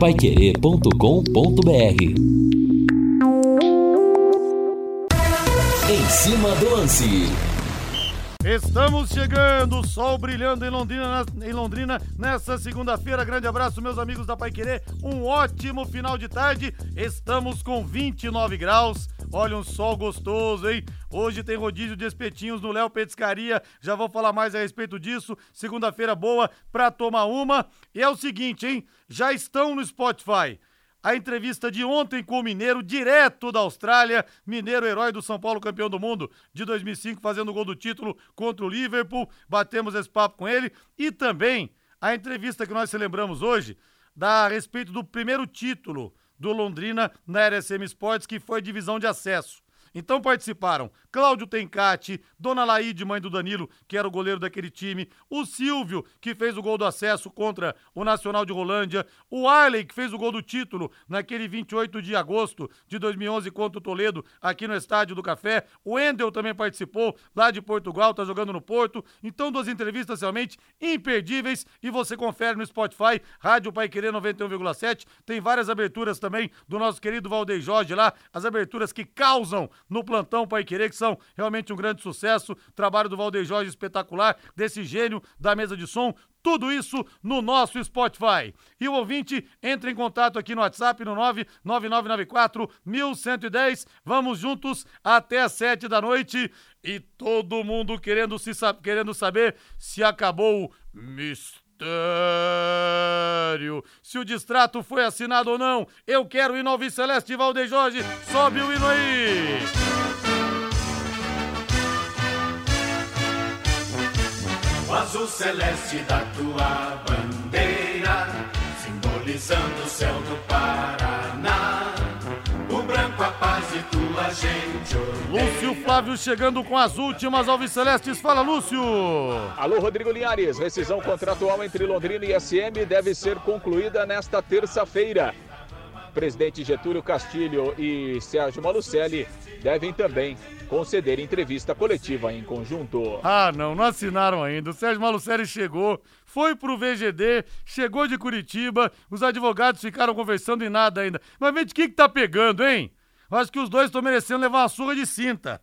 paiquerê.com.br Em cima do lance. Estamos chegando, sol brilhando em Londrina, em Londrina nessa segunda-feira. Grande abraço, meus amigos da Pai Querer. Um ótimo final de tarde. Estamos com 29 graus. Olha um sol gostoso, hein? Hoje tem rodízio de espetinhos no Léo Petiscaria. Já vou falar mais a respeito disso. Segunda-feira boa pra tomar uma. E é o seguinte, hein? Já estão no Spotify a entrevista de ontem com o Mineiro, direto da Austrália. Mineiro, herói do São Paulo, campeão do mundo de 2005, fazendo o gol do título contra o Liverpool. Batemos esse papo com ele. E também a entrevista que nós celebramos hoje, da, a respeito do primeiro título do Londrina na RSM Sports, que foi divisão de acesso. Então participaram Cláudio Tencati, Dona Laide, mãe do Danilo, que era o goleiro daquele time, o Silvio, que fez o gol do acesso contra o Nacional de Rolândia, o Arley, que fez o gol do título naquele 28 de agosto de 2011 contra o Toledo, aqui no Estádio do Café, o Endel também participou, lá de Portugal, tá jogando no Porto. Então, duas entrevistas realmente imperdíveis e você confere no Spotify, Rádio Pai Querer 91,7. Tem várias aberturas também do nosso querido Valdeir Jorge lá, as aberturas que causam no plantão Pai Querer, que são realmente um grande sucesso. Trabalho do Valdeir Jorge espetacular, desse gênio da mesa de som. Tudo isso no nosso Spotify. E o ouvinte entra em contato aqui no WhatsApp no 99994 1110. Vamos juntos até às sete da noite. E todo mundo querendo, se, querendo saber se acabou o mistério se o distrato foi assinado ou não. Eu quero o hino Celeste Valdeir Jorge. Sobe o hino aí. Azul celeste da tua bandeira, simbolizando o céu do Paraná. O branco a paz e tua gente. Lúcio Flávio chegando com as últimas Alves Celestes. Fala, Lúcio. Alô, Rodrigo Linhares. Rescisão contratual entre Londrina e SM deve ser concluída nesta terça-feira. Presidente Getúlio Castilho e Sérgio Malucelli devem também conceder entrevista coletiva em conjunto. Ah, não, não assinaram ainda. O Sérgio Malucelli chegou, foi pro VGD, chegou de Curitiba, os advogados ficaram conversando e nada ainda. Mas vê de que que tá pegando, hein? Acho que os dois estão merecendo levar uma surra de cinta.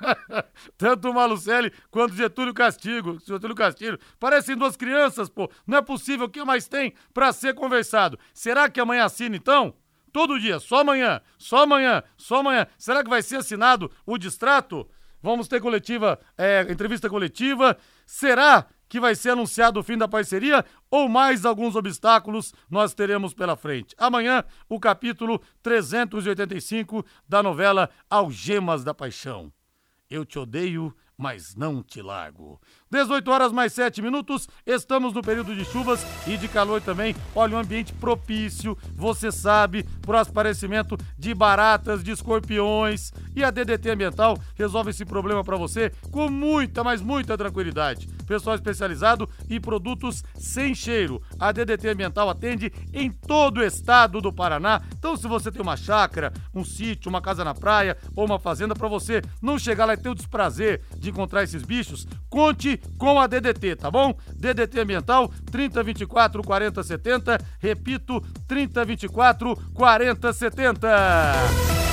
Tanto o Malucelli quanto o Getúlio Castigo, Getúlio Castilho. Parecem duas crianças, pô. Não é possível. O que mais tem para ser conversado? Será que amanhã assina, então? Todo dia, só amanhã, só amanhã, só amanhã. Será que vai ser assinado o distrato? Vamos ter coletiva, é, entrevista coletiva. Será que vai ser anunciado o fim da parceria ou mais alguns obstáculos nós teremos pela frente? Amanhã, o capítulo 385 da novela Algemas da Paixão. Eu te odeio, mas não te largo. 18 horas mais 7 minutos, estamos no período de chuvas e de calor também. Olha, um ambiente propício, você sabe, para o aparecimento de baratas, de escorpiões. E a DDT Ambiental resolve esse problema para você com muita, mas muita tranquilidade. Pessoal especializado e produtos sem cheiro. A DDT Ambiental atende em todo o estado do Paraná. Então, se você tem uma chácara, um sítio, uma casa na praia ou uma fazenda, para você não chegar lá e ter o desprazer de encontrar esses bichos, conte com a DDT, tá bom? DDT Ambiental 3024 4070, repito, 3024 4070.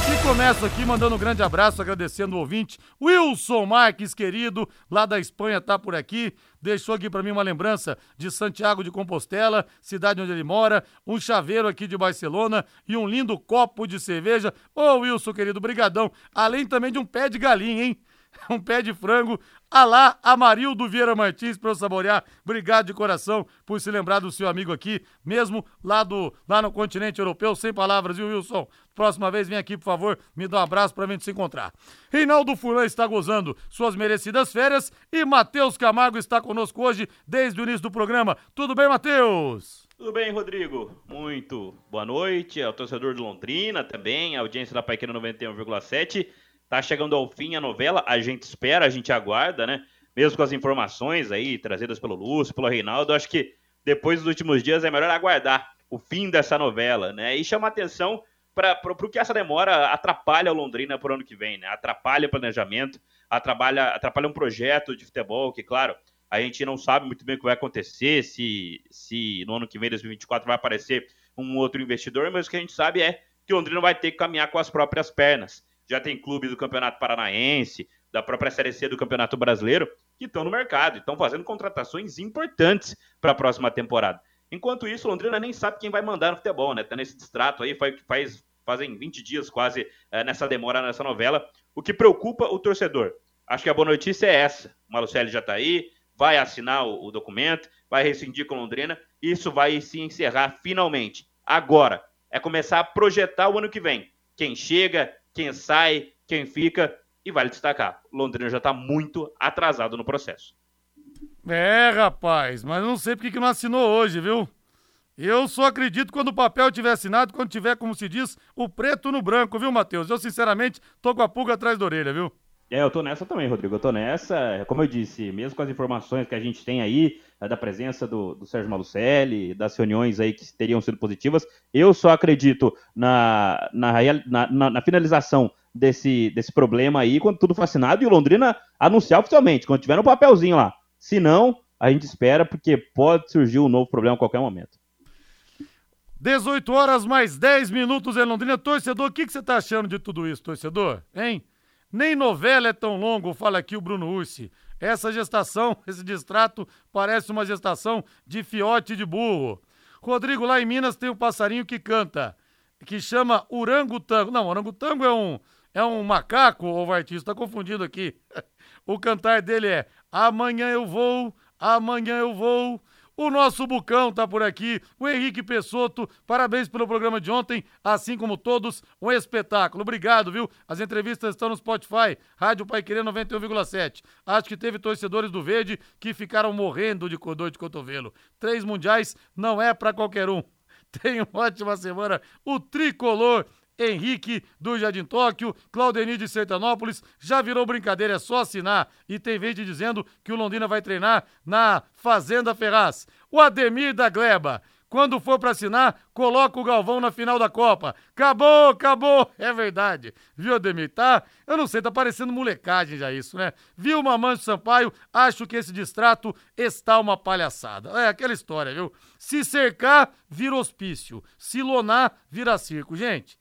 E começo aqui mandando um grande abraço, agradecendo o ouvinte, Wilson Marques, querido, lá da Espanha, tá por aqui. Deixou aqui para mim uma lembrança de Santiago de Compostela, cidade onde ele mora, um chaveiro aqui de Barcelona e um lindo copo de cerveja. Ô Wilson, querido, brigadão. Além também de um pé de galinha, hein? um pé de frango. Alá, Amarildo Vieira Martins, para eu saborear. Obrigado de coração por se lembrar do seu amigo aqui, mesmo lá, do, lá no continente europeu. Sem palavras, viu, Wilson? Próxima vez vem aqui, por favor, me dá um abraço pra gente se encontrar. Reinaldo Furlan está gozando suas merecidas férias e Matheus Camargo está conosco hoje desde o início do programa. Tudo bem, Matheus? Tudo bem, Rodrigo? Muito boa noite ao torcedor de Londrina também, a audiência da Paiqueira 91,7. Tá chegando ao fim a novela, a gente espera, a gente aguarda, né? Mesmo com as informações aí trazidas pelo Lúcio, pelo Reinaldo, acho que depois dos últimos dias é melhor aguardar o fim dessa novela, né? E chamar atenção para o que essa demora atrapalha o Londrina por ano que vem, né? Atrapalha o planejamento, atrapalha, atrapalha um projeto de futebol que, claro, A gente não sabe muito bem o que vai acontecer, se, se no ano que vem, 2024, vai aparecer um outro investidor, mas o que a gente sabe é que o Londrina vai ter que caminhar com as próprias pernas. Já tem clubes do Campeonato Paranaense, da própria Série C do Campeonato Brasileiro, que estão no mercado, estão fazendo contratações importantes para a próxima temporada. Enquanto isso, Londrina nem sabe quem vai mandar no futebol, né? Tá nesse distrato aí, faz, faz fazem 20 dias quase é, nessa demora nessa novela, o que preocupa o torcedor. Acho que a boa notícia é essa. O Malucelli já está aí, vai assinar o, o, documento, vai rescindir com Londrina, isso vai se encerrar finalmente. Agora, é começar a projetar o ano que vem. Quem chega, quem sai, quem fica, e vale destacar, Londrina já está muito atrasado no processo. É, rapaz, mas não sei porque que não assinou hoje, viu? Eu só acredito quando o papel tiver assinado, quando tiver, como se diz, o preto no branco, viu, Matheus? Eu, sinceramente, tô com a pulga atrás da orelha, viu? É, eu tô nessa também, Rodrigo. Eu tô nessa, como eu disse, mesmo com as informações que a gente tem aí, é, da presença do, do Sérgio Malucelli, das reuniões aí que teriam sido positivas, eu só acredito na, na, na, na, na finalização desse, desse problema aí quando tudo for assinado e o Londrina anunciar oficialmente, quando tiver no papelzinho lá. Se não, a gente espera, porque pode surgir um novo problema a qualquer momento. 18 horas mais 10 minutos em Londrina. Torcedor, o que, que você tá achando de tudo isso, torcedor? Hein? Nem novela é tão longo, fala aqui o Bruno Ursi. Essa gestação, esse distrato, parece uma gestação de fiote de burro. Rodrigo, lá em Minas tem um passarinho que canta, que chama orangotango. Não, orangotango é um, é um macaco, ou artista, tá confundindo aqui. O cantar dele é Amanhã eu vou, amanhã eu vou, o nosso Bucão tá por aqui, o Henrique Pessoto, parabéns pelo programa de ontem, assim como todos, um espetáculo. Obrigado, viu? As entrevistas estão no Spotify, Rádio Pai Querer 91,7. Acho que teve torcedores do Verde que ficaram morrendo de dor de cotovelo. Três mundiais não é para qualquer um. Tenha uma ótima semana. O tricolor Henrique do Jardim Tóquio, Claudenir de Sertanópolis, já virou brincadeira, é só assinar. E tem vídeo dizendo que o Londrina vai treinar na Fazenda Ferraz. O Ademir da Gleba, quando for para assinar, coloca o Galvão na final da Copa. Acabou, acabou. É verdade. Viu, Ademir? Tá? Eu não sei, tá parecendo molecagem já isso, né? Viu, Mamancho Sampaio? Acho que esse distrato está uma palhaçada. É aquela história, viu? Se cercar, vira hospício. Se lonar, vira circo. Gente,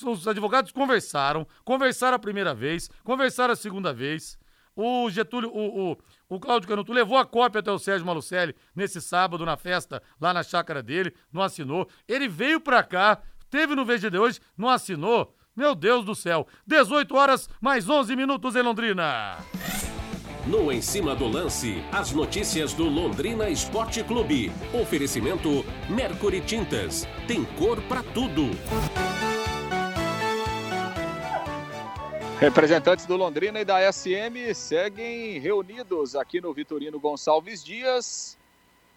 os advogados conversaram, conversaram a primeira vez, conversaram a segunda vez. O Getúlio, o, o, o Cláudio Canuto levou a cópia até o Sérgio Malucelli nesse sábado na festa lá na chácara dele, não assinou. Ele veio pra cá, teve no VGD hoje, não assinou. Meu Deus do céu. 18 horas mais 11 minutos em Londrina. No Em Cima do Lance, as notícias do Londrina Esporte Clube. Oferecimento Mercury Tintas. Tem cor para tudo. Representantes do Londrina e da SM seguem reunidos aqui no Vitorino Gonçalves Dias,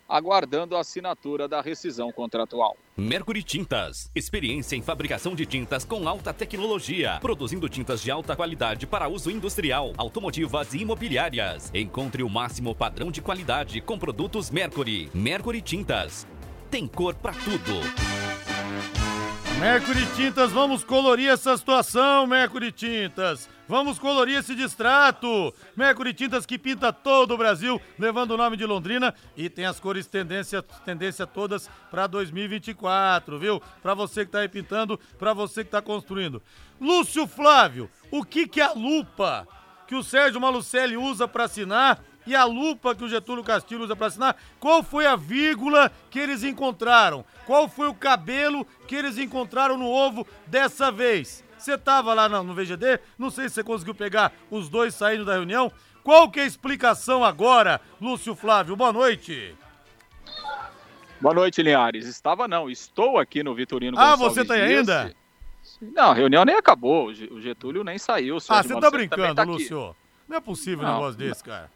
aguardando a assinatura da rescisão contratual. Mercury Tintas, experiência em fabricação de tintas com alta tecnologia, produzindo tintas de alta qualidade para uso industrial, automotivas e imobiliárias. Encontre o máximo padrão de qualidade com produtos Mercury. Mercury Tintas, tem cor para tudo. Mercury Tintas, vamos colorir essa situação, Mercury Tintas. Vamos colorir esse distrato. Mercury Tintas que pinta todo o Brasil, levando o nome de Londrina e tem as cores tendência, tendência todas para 2024, viu? Para você que tá aí pintando, para você que tá construindo. Lúcio Flávio, o que que é a lupa que o Sérgio Malucelli usa para assinar e a lupa que o Getúlio Castilho usa para assinar, qual foi a vírgula que eles encontraram? Qual foi o cabelo que eles encontraram no ovo dessa vez? Você estava lá no, VGD, não sei se você conseguiu pegar os dois saindo da reunião. Qual que é a explicação agora, Lúcio Flávio? Boa noite. Boa noite, Linhares. Estava não, estou aqui no Vitorino Ah, você está ainda? Não, a reunião nem acabou, o Getúlio nem saiu. Ah, você está brincando, tá Lúcio? Não é possível um negócio desse, cara.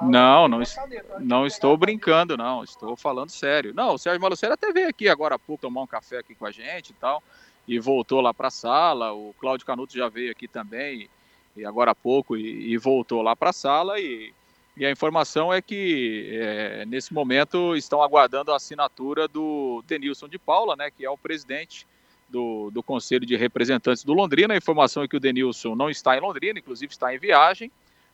Não, não, não estou brincando, não. Estou falando sério. Não, o Sérgio Malucelli até veio aqui agora há pouco tomar um café aqui com a gente e tal. E voltou lá para a sala. O Cláudio Canuto já veio aqui também, e agora há pouco, e, e voltou lá para a sala. E, e, a informação é que é, nesse momento estão aguardando a assinatura do Denilson de Paula, né, que é o presidente do, do Conselho de Representantes do Londrina. A informação é que o Denilson não está em Londrina, inclusive está em viagem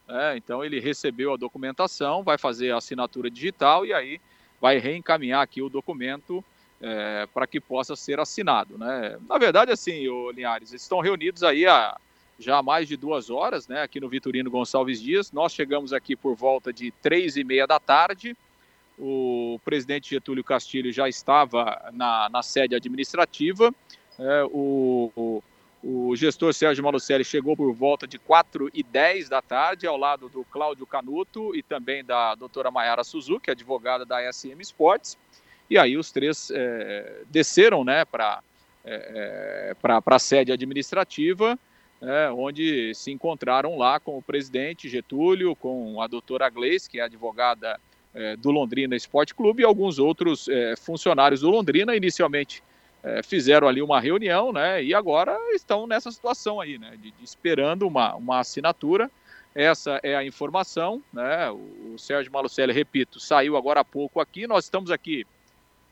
né? então ele recebeu a documentação, vai fazer a assinatura digital e aí vai reencaminhar aqui o documento é, para que possa ser assinado. Né? Na verdade, assim, o Linhares, eles estão reunidos aí há já há mais de duas horas, né, aqui no Vitorino Gonçalves Dias. Nós chegamos aqui por volta de três e meia da tarde. O presidente Getúlio Castilho já estava na, na sede administrativa. É, o, o, gestor Sérgio Malucelli chegou por volta de 4 e 10 da tarde, ao lado do Cláudio Canuto e também da doutora Mayara Suzuki, advogada da SM Sports. E aí os três é, desceram né, para é, a sede administrativa, é, onde se encontraram lá com o presidente Getúlio, com a doutora Gleice, que é advogada é, do Londrina Esporte Clube, e alguns outros é, funcionários do Londrina. Inicialmente é, fizeram ali uma reunião, né, e agora estão nessa situação aí, né, de, de esperando uma, uma assinatura. Essa é a informação, né, o, o Sérgio Malucelli, repito, saiu agora há pouco aqui, nós estamos aqui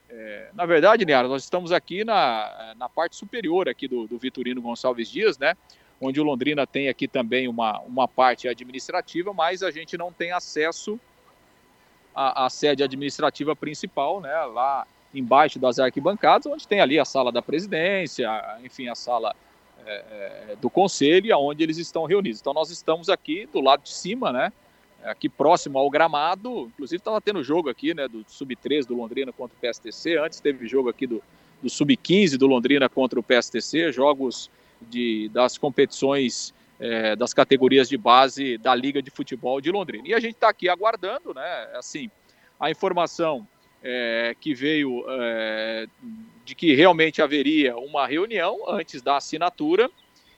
é, na verdade, Niara, nós estamos aqui na, na parte superior aqui do, do Vitorino Gonçalves Dias, né? Onde o Londrina tem aqui também uma, uma parte administrativa, mas a gente não tem acesso à, à sede administrativa principal, né? Lá embaixo das arquibancadas, onde tem ali a sala da presidência, enfim, a sala é, é, do conselho, onde eles estão reunidos. Então nós estamos aqui do lado de cima, né? aqui próximo ao gramado. Inclusive estava tendo jogo aqui, né, do Sub-13 do Londrina contra o PSTC. Antes teve jogo aqui do, do Sub-15 do Londrina contra o PSTC, jogos de, das competições é, das categorias de base da Liga de Futebol de Londrina. E a gente está aqui aguardando, né, assim, a informação é, que veio é, de que realmente haveria uma reunião antes da assinatura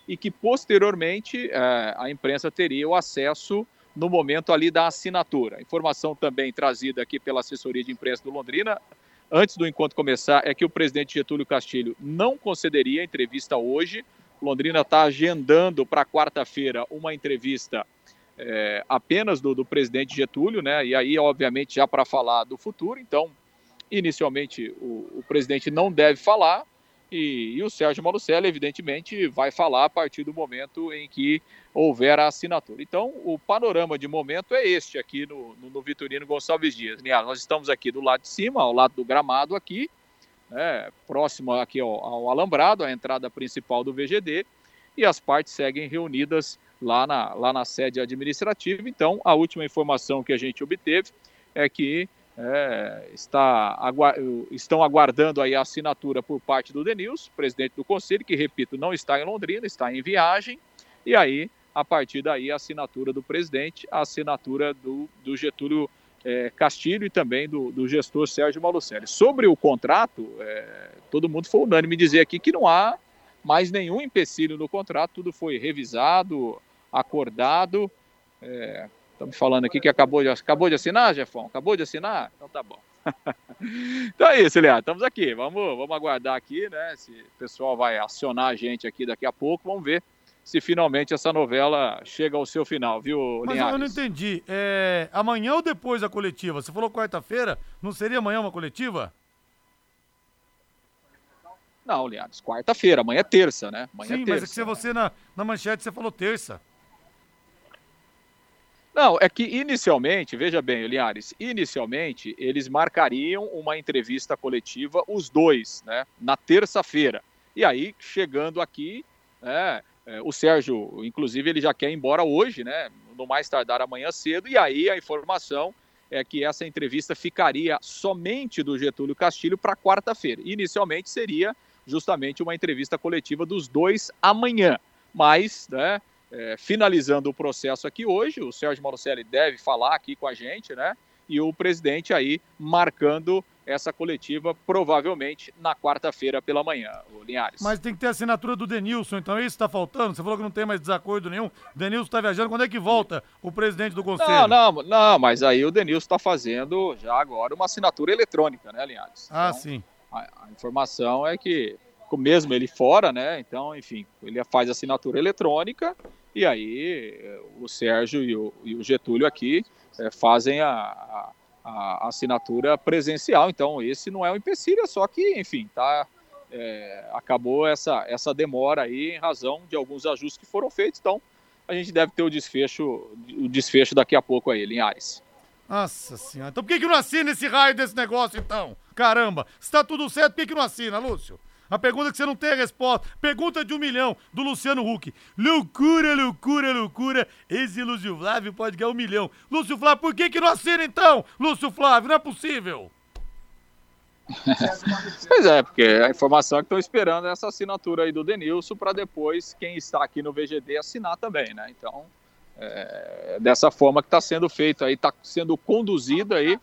e que posteriormente é, a imprensa teria o acesso no momento ali da assinatura. Informação também trazida aqui pela assessoria de imprensa do Londrina, antes do encontro começar, é que o presidente Getúlio Castilho não concederia entrevista hoje. Londrina está agendando para quarta-feira uma entrevista é, apenas do, do, presidente Getúlio, né? E aí, obviamente, já para falar do futuro. Então, inicialmente, o, o presidente não deve falar, e, e, o Sérgio Malucelli, evidentemente, vai falar a partir do momento em que houver a assinatura. Então, o panorama de momento é este aqui no, no, no Vitorino Gonçalves Dias. Nós estamos aqui do lado de cima, ao lado do gramado aqui, né, próximo aqui ao, ao alambrado, a entrada principal do VGD, e as partes seguem reunidas lá na, lá na sede administrativa. Então, a última informação que a gente obteve é que é, está, estão aguardando aí a assinatura por parte do Denilson, presidente do conselho, que, repito, não está em Londrina, está em viagem, e aí, a partir daí, a assinatura do presidente, a assinatura do, do Getúlio é, Castilho e também do, do, gestor Sérgio Malucelli. Sobre o contrato, é, todo mundo foi unânime dizer aqui que não há mais nenhum empecilho no contrato, tudo foi revisado, acordado, é, Estamos falando aqui que acabou de, acabou de assinar, Jefão? Acabou de assinar? Então tá bom. então é isso, Leandro. Estamos aqui. Vamos, vamos aguardar aqui, né? Se o pessoal vai acionar a gente aqui daqui a pouco. Vamos ver se finalmente essa novela chega ao seu final, viu, Mas Linhares? eu não entendi. É, amanhã ou depois da coletiva? Você falou quarta-feira, não seria amanhã uma coletiva? Não, Linhares, quarta-feira, amanhã é terça, né? Amanhã Sim, é terça, mas é que se você na, na manchete você falou terça. Não, é que inicialmente, veja bem, Linhares, inicialmente eles marcariam uma entrevista coletiva, os dois, né, na terça-feira. E aí, chegando aqui, né, é, o Sérgio, inclusive, ele já quer ir embora hoje, né, no mais tardar amanhã cedo, e aí a informação é que essa entrevista ficaria somente do Getúlio Castilho para quarta-feira. Inicialmente seria justamente uma entrevista coletiva dos dois amanhã, mas, né, é, finalizando o processo aqui hoje. O Sérgio Marocelli deve falar aqui com a gente, né? E o presidente aí marcando essa coletiva provavelmente na quarta-feira pela manhã, o Linhares. Mas tem que ter assinatura do Denilson, então é isso está faltando? Você falou que não tem mais desacordo nenhum. Denilson está viajando, quando é que volta o presidente do conselho? Não, não, não, mas aí o Denilson está fazendo já agora uma assinatura eletrônica, né, Linhares? Ah, então, sim. A, a informação é que mesmo ele fora, né? Então, enfim, ele faz assinatura eletrônica e aí o Sérgio e o, e o Getúlio aqui é, fazem a, a, a, assinatura presencial. Então, esse não é um empecilho, é só que, enfim, tá, é, acabou essa, essa demora aí em razão de alguns ajustes que foram feitos. Então, a gente deve ter o desfecho, o desfecho daqui a pouco aí, Linhares. Nossa senhora, então por que, que não assina esse raio desse negócio então? Caramba, se tá tudo certo, por que, que não assina, Lúcio? A pergunta que você não tem a resposta. Pergunta de um milhão do Luciano Huck. Loucura, loucura, loucura. Esse Lúcio Flávio pode ganhar um milhão. Lúcio Flávio, por que, que não assina então? Lúcio Flávio, não é possível. pois é, porque a informação é que estão esperando é essa assinatura aí do Denilson para depois quem está aqui no VGD assinar também, né? Então, é, dessa forma que está sendo feito aí, está sendo conduzido aí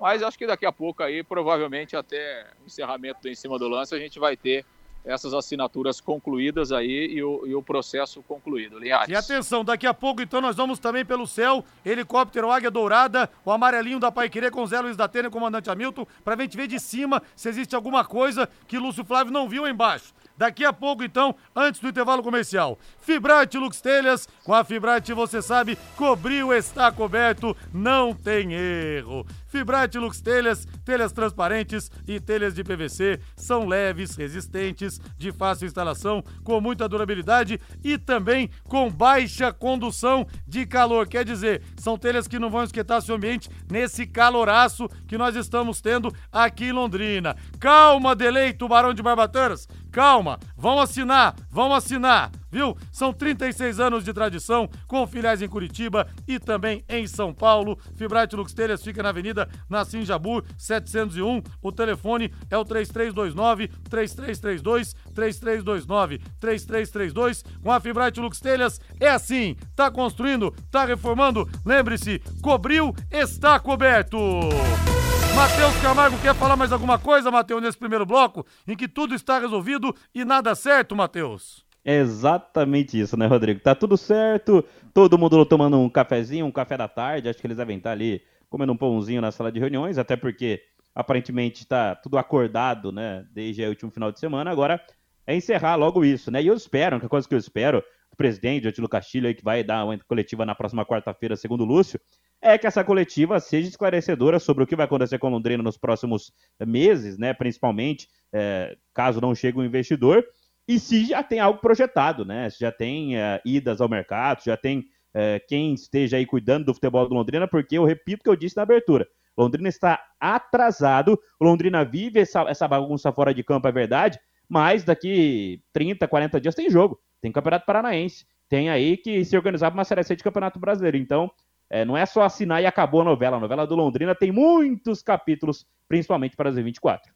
mas acho que daqui a pouco aí, provavelmente até o encerramento do em cima do lance, a gente vai ter essas assinaturas concluídas aí e o, e o processo concluído, Linhares. E atenção, daqui a pouco então nós vamos também pelo céu, helicóptero Águia Dourada, o amarelinho da Pai Querer com Zé Luiz da Tênia, comandante Hamilton, pra gente ver de cima se existe alguma coisa que Lúcio Flávio não viu embaixo. Daqui a pouco, então, antes do intervalo comercial. Fibrate Lux Telhas. Com a Fibrate, você sabe, cobriu, está coberto, não tem erro. Fibrate Lux Telhas, telhas transparentes e telhas de PVC são leves, resistentes, de fácil instalação, com muita durabilidade e também com baixa condução de calor. Quer dizer, são telhas que não vão esquentar seu ambiente nesse caloraço que nós estamos tendo aqui em Londrina. Calma, delay, tubarão de Barbatanas. Calma, vão assinar, vão assinar, viu? São 36 anos de tradição, com filiais em Curitiba e também em São Paulo. Fibrate Lux Telhas fica na Avenida Nassim Jabu, 701. O telefone é o 3329 3332 3329 3332. Com a Fibrate Lux Telhas é assim, tá construindo, tá reformando, lembre-se, cobriu, está coberto. Matheus Camargo quer falar mais alguma coisa, Matheus, nesse primeiro bloco, em que tudo está resolvido e nada certo, Matheus? Exatamente isso, né, Rodrigo? Tá tudo certo, todo mundo tomando um cafezinho, um café da tarde, acho que eles devem estar ali comendo um pãozinho na sala de reuniões, até porque aparentemente está tudo acordado, né, desde o último final de semana, agora é encerrar logo isso, né? E eu espero, que coisa que eu espero, presidente, o Atilo Castilho, aí, que vai dar uma coletiva na próxima quarta-feira, segundo o Lúcio, é que essa coletiva seja esclarecedora sobre o que vai acontecer com Londrina nos próximos meses, né? Principalmente é, caso não chegue um investidor, e se já tem algo projetado, né? Se já tem é, idas ao mercado, já tem é, quem esteja aí cuidando do futebol do Londrina, porque eu repito o que eu disse na abertura. Londrina está atrasado, Londrina vive essa, essa bagunça fora de campo, é verdade, mas daqui 30, 40 dias tem jogo, tem Campeonato Paranaense, tem aí que se organizar para uma Série C de Campeonato Brasileiro. Então, é, não é só assinar e acabou a novela. A novela do Londrina tem muitos capítulos, principalmente para 2024.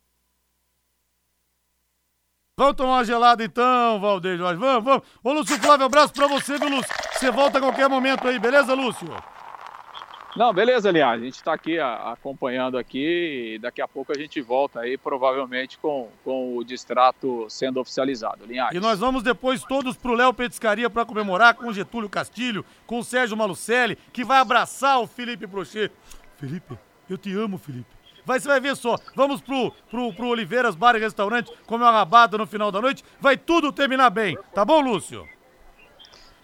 Vamos tomar uma gelada então, Valdeir Jorge. Vamos, vamos. Ô, Lúcio Flávio, abraço pra você, viu, Lúcio? Você volta a qualquer momento aí, beleza, Lúcio? Não, beleza, aliás. A gente está aqui a, acompanhando aqui e daqui a pouco a gente volta aí, provavelmente com, com o distrato sendo oficializado. Linhares. E nós vamos depois todos pro Léo Petiscaria para comemorar com o Getúlio Castilho, com o Sérgio Malucelli, que vai abraçar o Felipe Brochet. Felipe, eu te amo, Felipe. Vai, você vai ver só. Vamos pro, pro, pro Oliveiras Bar e Restaurante, comer uma rabada no final da noite. Vai tudo terminar bem. Tá bom, Lúcio?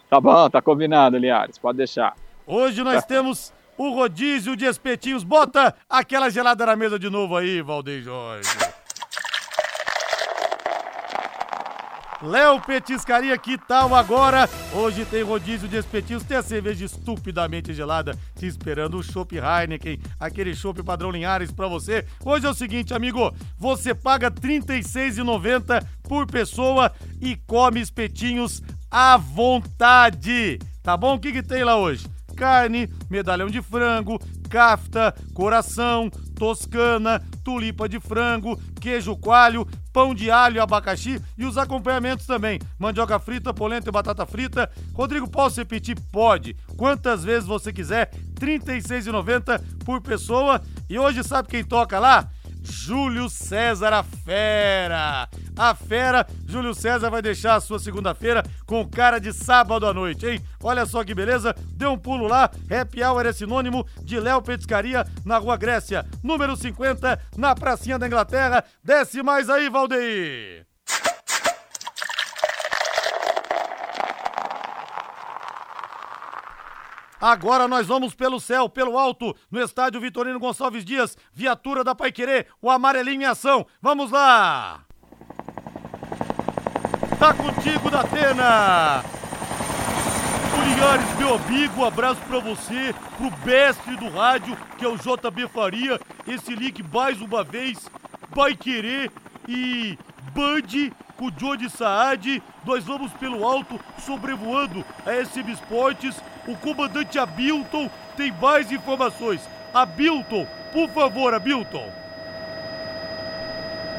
Tá bom, tá combinado, Linhares. Pode deixar. Hoje nós temos o rodízio de espetinhos. Bota aquela gelada na mesa de novo aí, Valdeir Jorge. Léo Petiscaria, que tal agora? Hoje tem rodízio de espetinhos, tem a cerveja estupidamente gelada te esperando, o Chopp Heineken, aquele chopp padrão Linhares pra você. Hoje é o seguinte, amigo, você paga R$ 36,90 por pessoa e come espetinhos à vontade, tá bom? O que, que tem lá hoje? Carne, medalhão de frango, cafta, coração, toscana, tulipa de frango, queijo coalho, pão de alho abacaxi e os acompanhamentos também. Mandioca frita, polenta e batata frita. Rodrigo, posso repetir? Pode. Quantas vezes você quiser. R$ 36,90 por pessoa. E hoje sabe quem toca lá? Júlio César a Fera. A Fera, Júlio César vai deixar a sua segunda-feira com cara de sábado à noite, hein? Olha só que beleza, dê um pulo lá. Happy Hour é sinônimo de Léo Petiscaria na Rua Grécia, número 50, na Pracinha da Inglaterra. Desce mais aí, Valdeir. Agora nós vamos pelo céu, pelo alto, no estádio Vitorino Gonçalves Dias, viatura da Paiquerê, o amarelinho em ação. Vamos lá! Tá contigo, Datena! Linhares, meu amigo, um abraço pra você, pro mestre do rádio, que é o JB Faria. Esse link mais uma vez, vai querer e Band com o Johnny Saad. Nós vamos pelo alto, sobrevoando a SM Esportes. O comandante Abilton tem mais informações. Abilton, por favor, Abilton.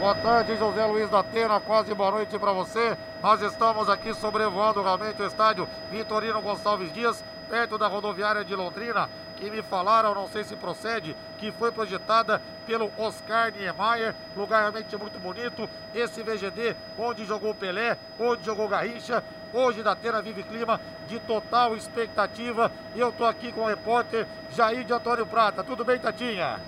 Boa tarde, José Luiz da Atena, quase boa noite para você. Nós estamos aqui sobrevoando realmente o estádio Vitorino Gonçalves Dias, perto da rodoviária de Londrina, que me falaram, não sei se procede, que foi projetada pelo Oscar Niemeyer, lugar realmente muito bonito. Esse VGD, onde jogou Pelé, onde jogou Garrincha, hoje da Atena vive clima de total expectativa. Eu tô aqui com o repórter Jair de Antônio Prata. Tudo bem, Tatinha?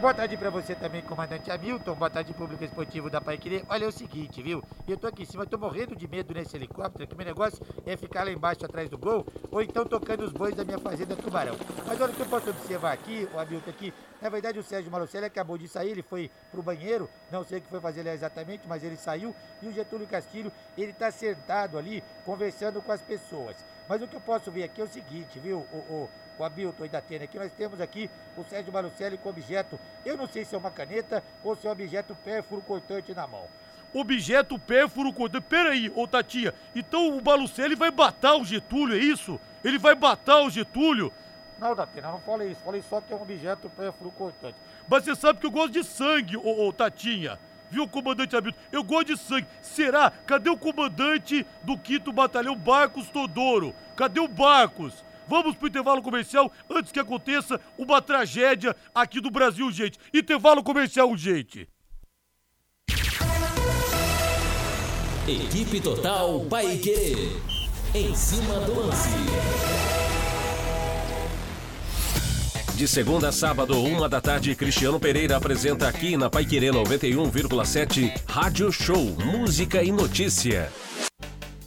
Boa tarde para você também, comandante Hamilton. Boa tarde, público esportivo da Paiquerê. Olha é o seguinte, viu? Eu tô aqui em cima, tô morrendo de medo nesse helicóptero, que meu negócio é ficar lá embaixo atrás do gol, ou então tocando os bois da minha fazenda Tubarão. Mas olha o que eu posso observar aqui, o Hamilton aqui, na verdade o Sérgio Malucelli acabou de sair, ele foi pro banheiro, não sei o que foi fazer lá exatamente, mas ele saiu, e o Getúlio Castilho, ele tá sentado ali, conversando com as pessoas. Mas o que eu posso ver aqui é o seguinte, viu, o, o o Abilton e da Tênia, aqui nós temos aqui o Sérgio Malucelli com objeto, eu não sei se é uma caneta ou se é um objeto pérfuro cortante na mão. Objeto pérfuro cortante. Peraí, ô Tatia, então o Malucelli vai batar o Getúlio, é isso? Ele vai batar o Getúlio? Não, Datena, não falei isso. Falei só que é um objeto pérfuro cortante. Mas você sabe que eu gosto de sangue, ô, ô Tatinha. Viu, comandante Hamilton? Eu gosto de sangue. Será? Cadê o comandante do 5 Batalhão Barcos Todoro? Cadê o Barcos? Vamos pro intervalo comercial antes que aconteça uma tragédia aqui do Brasil, gente. Intervalo comercial, gente. Equipe Total Paique. Em cima do lance. De segunda a sábado, uma da tarde, Cristiano Pereira apresenta aqui na Paiquerê 91,7 Rádio Show Música e Notícia.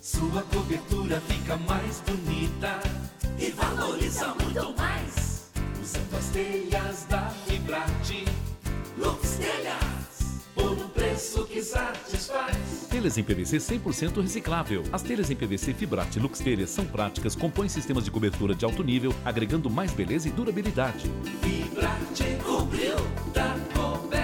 Sua cobertura fica mais bonita e valoriza muito mais. Usando as telhas da Fibrate, Lux Telhas, por um preço que satisfaz. Telhas em PVC 100% reciclável. As telhas em PVC Fibrate Lux Telhas são práticas, compõem sistemas de cobertura de alto nível, agregando mais beleza e durabilidade. Fibrate cobriu, tá coberto.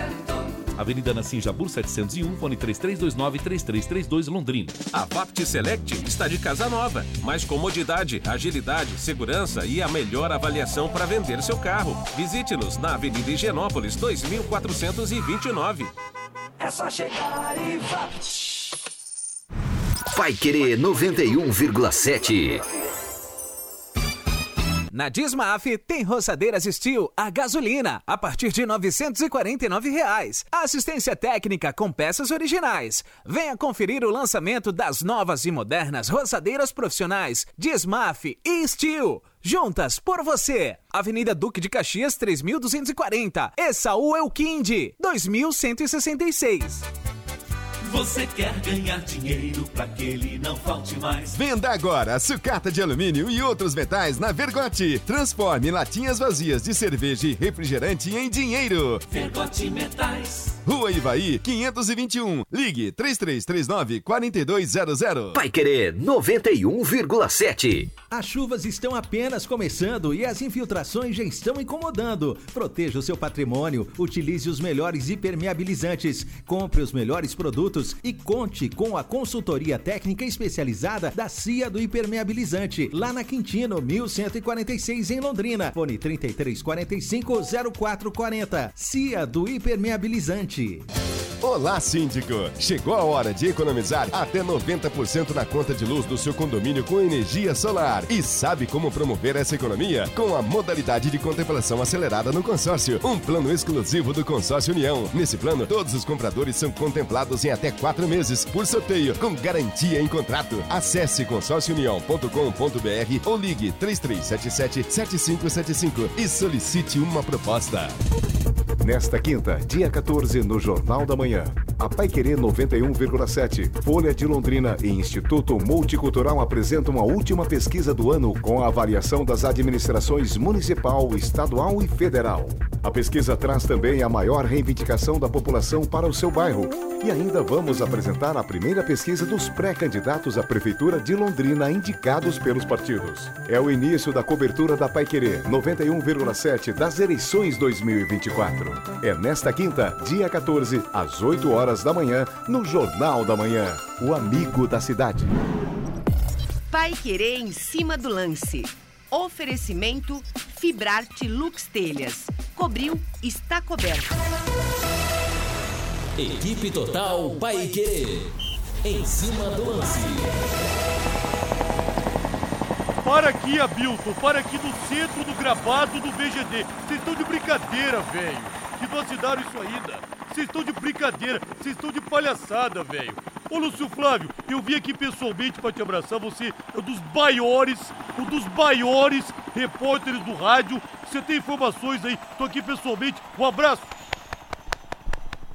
Avenida Nassim Jabur 701, fone 3329-3332 Londrina. A Vapt Select está de casa nova. Mais comodidade, agilidade, segurança e a melhor avaliação para vender seu carro. Visite-nos na Avenida Higienópolis 2429. É só chegar e Vapt. Vai Querer 91,7. Na Dismaf tem roçadeiras Steel a gasolina a partir de 949 reais. Assistência técnica com peças originais. Venha conferir o lançamento das novas e modernas roçadeiras profissionais Dismaf e Steel. Juntas por você. Avenida Duque de Caxias 3240. Essaú Elquinde 2166. Você quer ganhar dinheiro pra que ele não falte mais? Venda agora sucata de alumínio e outros metais na Vergote. Transforme latinhas vazias de cerveja e refrigerante em dinheiro. Vergote Metais. Rua Ivaí, 521. Ligue 3339 4200. Vai Querer 91,7. As chuvas estão apenas começando e as infiltrações já estão incomodando. Proteja o seu patrimônio, utilize os melhores impermeabilizantes, compre os melhores produtos e conte com a consultoria técnica especializada da CIA do Impermeabilizante, lá na Quintino, 1146 em Londrina. Fone 3345 0440. CIA do Impermeabilizante. Olá, síndico! Chegou a hora de economizar até 90% na conta de luz do seu condomínio com energia solar. E sabe como promover essa economia? Com a modalidade de contemplação acelerada no consórcio, um plano exclusivo do Consórcio União. Nesse plano, todos os compradores são contemplados em até quatro meses por sorteio, com garantia em contrato. Acesse consórciounião.com.br ou ligue 3377-7575 e solicite uma proposta. Nesta quinta, dia 14, no Jornal da Manhã, a Paiquerê 91,7, Folha de Londrina e Instituto Multicultural apresentam a última pesquisa do ano com a avaliação das administrações municipal, estadual e federal. A pesquisa traz também a maior reivindicação da população para o seu bairro. E ainda vamos apresentar a primeira pesquisa dos pré-candidatos à Prefeitura de Londrina indicados pelos partidos. É o início da cobertura da Paiquerê 91,7 das eleições 2024. É nesta quinta, dia 14, às 8 horas da manhã, no Jornal da Manhã. O amigo da cidade. Pai Querer em cima do lance. Oferecimento Fibrarte Lux Telhas. Cobriu, está coberto. Equipe Total Paique. Em cima do lance. Para aqui, Abilton, para aqui no centro do gravado do VGD. Vocês estão de brincadeira, velho. Que não assinaram isso ainda. Vocês estão de brincadeira, vocês estão de palhaçada, velho. Ô, Lúcio Flávio, eu vim aqui pessoalmente para te abraçar. Você é um dos maiores, um dos maiores repórteres do rádio. Você tem informações aí, tô aqui pessoalmente. Um abraço.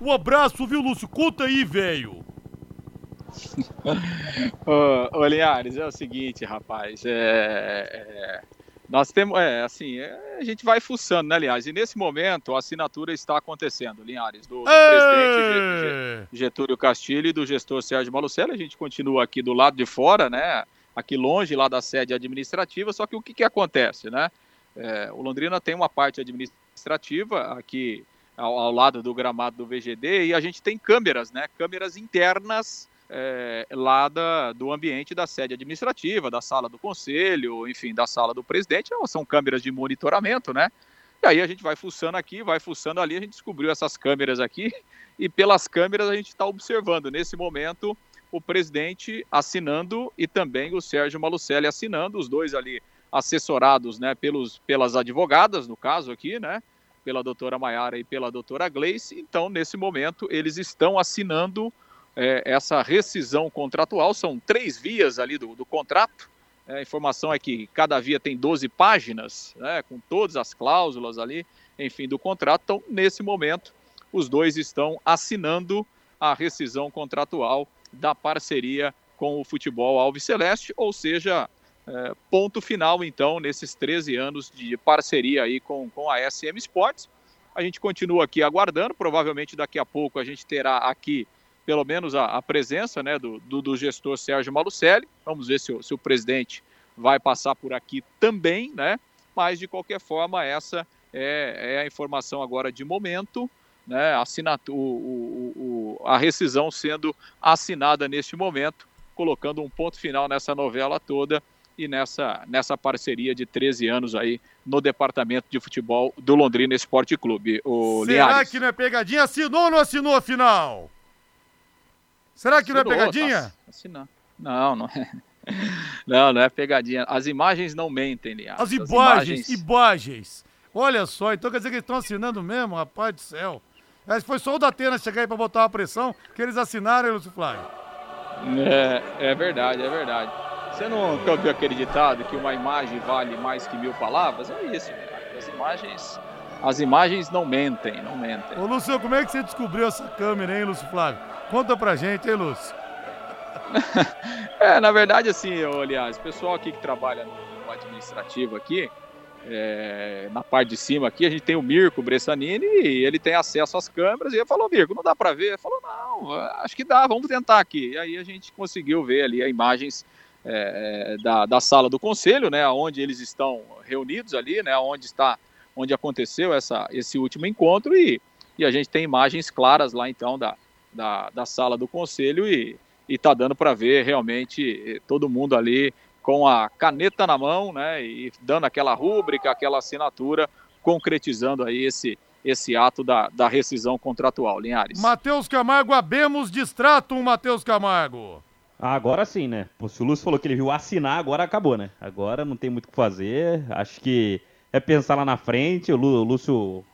Um abraço, viu, Lúcio? Conta aí, velho. ô, ô, Linhares, é o seguinte, rapaz. É, é, nós temos, é, assim, é, a gente vai fuçando, né, Linhares? E nesse momento a assinatura está acontecendo, Linhares, do, do presidente Getúlio Castilho e do gestor Sérgio Malucelli. A gente continua aqui do lado de fora, né? Aqui longe, lá da sede administrativa. Só que o que, que acontece, né? É, o Londrina tem uma parte administrativa aqui ao, ao, lado do gramado do VGD e a gente tem câmeras, né? Câmeras internas é, lá da, do ambiente da sede administrativa, da sala do conselho, enfim, da sala do presidente, são câmeras de monitoramento, né? E aí a gente vai fuçando aqui, vai fuçando ali, a gente descobriu essas câmeras aqui e pelas câmeras a gente está observando nesse momento o presidente assinando e também o Sérgio Malucelli assinando, os dois ali assessorados, né, pelos, pelas advogadas, no caso aqui, né, pela doutora Maiara e pela doutora Gleice. Então, nesse momento, eles estão assinando é, essa rescisão contratual. São três vias ali do, do contrato. É, a informação é que cada via tem 12 páginas, né, com todas as cláusulas ali, enfim, do contrato. Então, nesse momento, os dois estão assinando a rescisão contratual da parceria com o futebol Alves Celeste, ou seja, é, ponto final, então, nesses 13 anos de parceria aí com, com a SM Sports. A gente continua aqui aguardando, provavelmente daqui a pouco a gente terá aqui pelo menos a, a presença né, do, do, do, gestor Sérgio Malucelli. Vamos ver se o, se o presidente vai passar por aqui também, né? Mas de qualquer forma, essa é, é a informação agora de momento, né? Assinatura, o, o, a rescisão sendo assinada neste momento, colocando um ponto final nessa novela toda e nessa, nessa parceria de 13 anos aí no departamento de futebol do Londrina Esporte Clube. O Será que não é pegadinha? Assinou ou não assinou a final? Será que não é pegadinha? Assinar. Não, não é. Não, não é pegadinha. As imagens não mentem, Linhares. As imagens, As imagens, imagens. Olha só, então quer dizer que eles estão assinando mesmo, rapaz do céu. Mas foi só o da Atena chegar aí pra botar uma pressão que eles assinaram, hein, Lúcio Flávio? É, é verdade, é verdade. Você nunca ouviu aquele ditado que uma imagem vale mais que mil palavras? É isso, cara. As imagens, as imagens não mentem, não mentem. Ô, Lúcio, como é que você descobriu essa câmera, hein, Lúcio Flávio? Conta pra gente, hein, Lúcio? é, na verdade, assim, aliás, o pessoal aqui que trabalha no administrativo aqui, é, na parte de cima aqui, a gente tem o Mirko Bressanini e ele tem acesso às câmeras. E ele falou, Mirko, não dá para ver? Ele falou, não, acho que dá, vamos tentar aqui. E aí a gente conseguiu ver ali as imagens é, da, da sala do conselho, né, onde eles estão reunidos ali, né, onde está, onde aconteceu essa, esse último encontro e, e a gente tem imagens claras lá então da, da, da sala do conselho e está dando para ver realmente todo mundo ali com a caneta na mão, né, e dando aquela rúbrica, aquela assinatura, concretizando aí esse, esse ato da, da rescisão contratual, Linhares. Matheus Camargo, abemos distrato, Matheus Camargo. Agora sim, né? Se o Lúcio falou que ele viu assinar, agora acabou, né? Agora não tem muito o que fazer. Acho que é pensar lá na frente. O Lúcio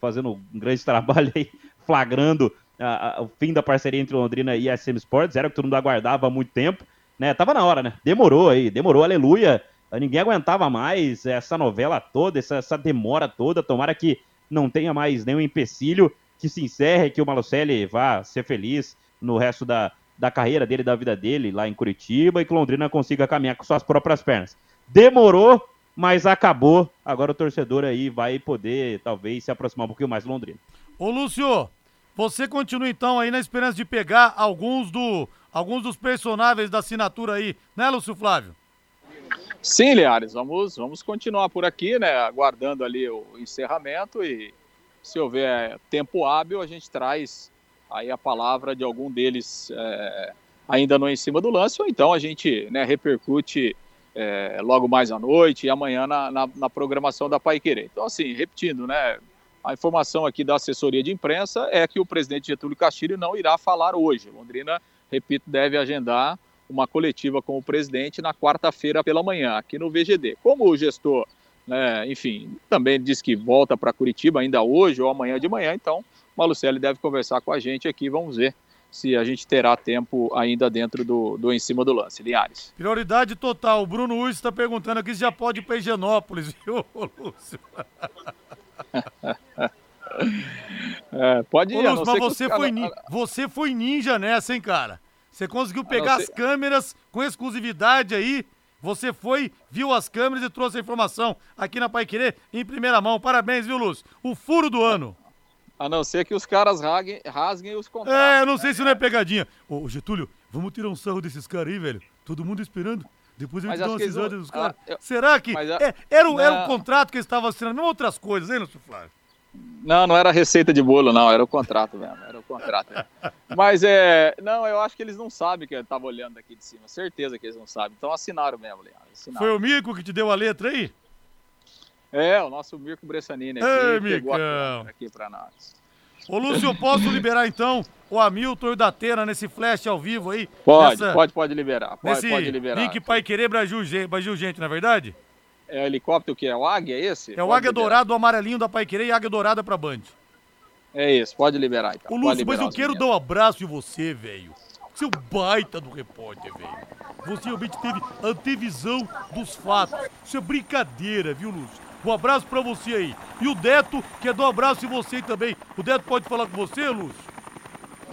fazendo um grande trabalho aí, flagrando a, a, o fim da parceria entre Londrina e a SM Sports, era o que todo mundo aguardava há muito tempo, né? Tava na hora, né? Demorou aí, demorou, aleluia. Ninguém aguentava mais essa novela toda, essa, essa demora toda. Tomara que não tenha mais nenhum empecilho, que se encerre, que o Malucelli vá ser feliz no resto da, da carreira dele, da vida dele lá em Curitiba e que Londrina consiga caminhar com suas próprias pernas. Demorou, mas acabou. Agora o torcedor aí vai poder, talvez, se aproximar um pouquinho mais do Londrina. Ô, Lúcio, você continua então aí na esperança de pegar alguns, do, alguns dos personagens da assinatura aí, né, Lúcio Flávio? Sim, Liares, vamos, vamos continuar por aqui, né? Aguardando ali o encerramento e se houver tempo hábil, a gente traz aí a palavra de algum deles é, ainda não em cima do lance, ou então a gente né, repercute é, logo mais à noite e amanhã na, na, na programação da Pai Querer. Então, assim, repetindo, né? A informação aqui da assessoria de imprensa é que o presidente Getúlio Castilho não irá falar hoje. Londrina, repito, deve agendar uma coletiva com o presidente na quarta-feira pela manhã, aqui no VGD. Como o gestor, né, enfim, também disse que volta para Curitiba ainda hoje ou amanhã de manhã, então Malucelli deve conversar com a gente aqui, vamos ver se a gente terá tempo ainda dentro do, do em cima do lance. Linhares. Prioridade total. O Bruno Urso está perguntando aqui se já pode ir para Higienópolis, viu, Lúcio? É, pode ir. Ô, Lúcio, mas você, foi, você foi ninja nessa, hein, cara? Você conseguiu pegar as câmeras com exclusividade aí. Você foi, viu as câmeras e trouxe a informação aqui na Pai Querer em primeira mão. Parabéns, viu, Lúcio? O furo do ano. A não ser que os caras rasguem, rasguem os contratos. É, eu não né? sei se não é pegadinha. Ô, Getúlio, vamos tirar um sarro desses caras aí, velho. Todo mundo esperando. Depois eu te dou uma cisada dos caras. Ah, eu... Será que. Mas, é, era, o, era o contrato que eles estavam assinando, não outras coisas, hein, Lúcio Flávio? Não, não era receita de bolo, não, era o contrato mesmo, era o contrato. Mas é, não, eu acho que eles não sabem que eu tava olhando aqui de cima, certeza que eles não sabem, então assinaram mesmo, Leandro. Assinaram. Foi o Mico que te deu a letra aí? É, o nosso Mirko Bressanini aqui Ei, pegou Micão. a aqui pra nós. Ô Lúcio, eu posso liberar então o Hamilton e o Datena nesse flash ao vivo aí? Pode, nessa, pode, pode liberar, pode, nesse pode liberar. link Pai Querer Brasil, Brasil Gente, não é verdade? É o helicóptero que é o Águia, é esse? É o Águia Dourado, o amarelinho da Pai Querer e Águia Dourada pra Band. É isso, pode liberar então. Ô Lúcio, mas eu quero dar um abraço em você, velho. Você é baita do repórter, velho. Você realmente teve antevisão dos fatos. Isso é brincadeira, viu, Lúcio? Um abraço pra você aí. E o Deto quer dar um abraço em você também. O Deto pode falar com você, Lúcio?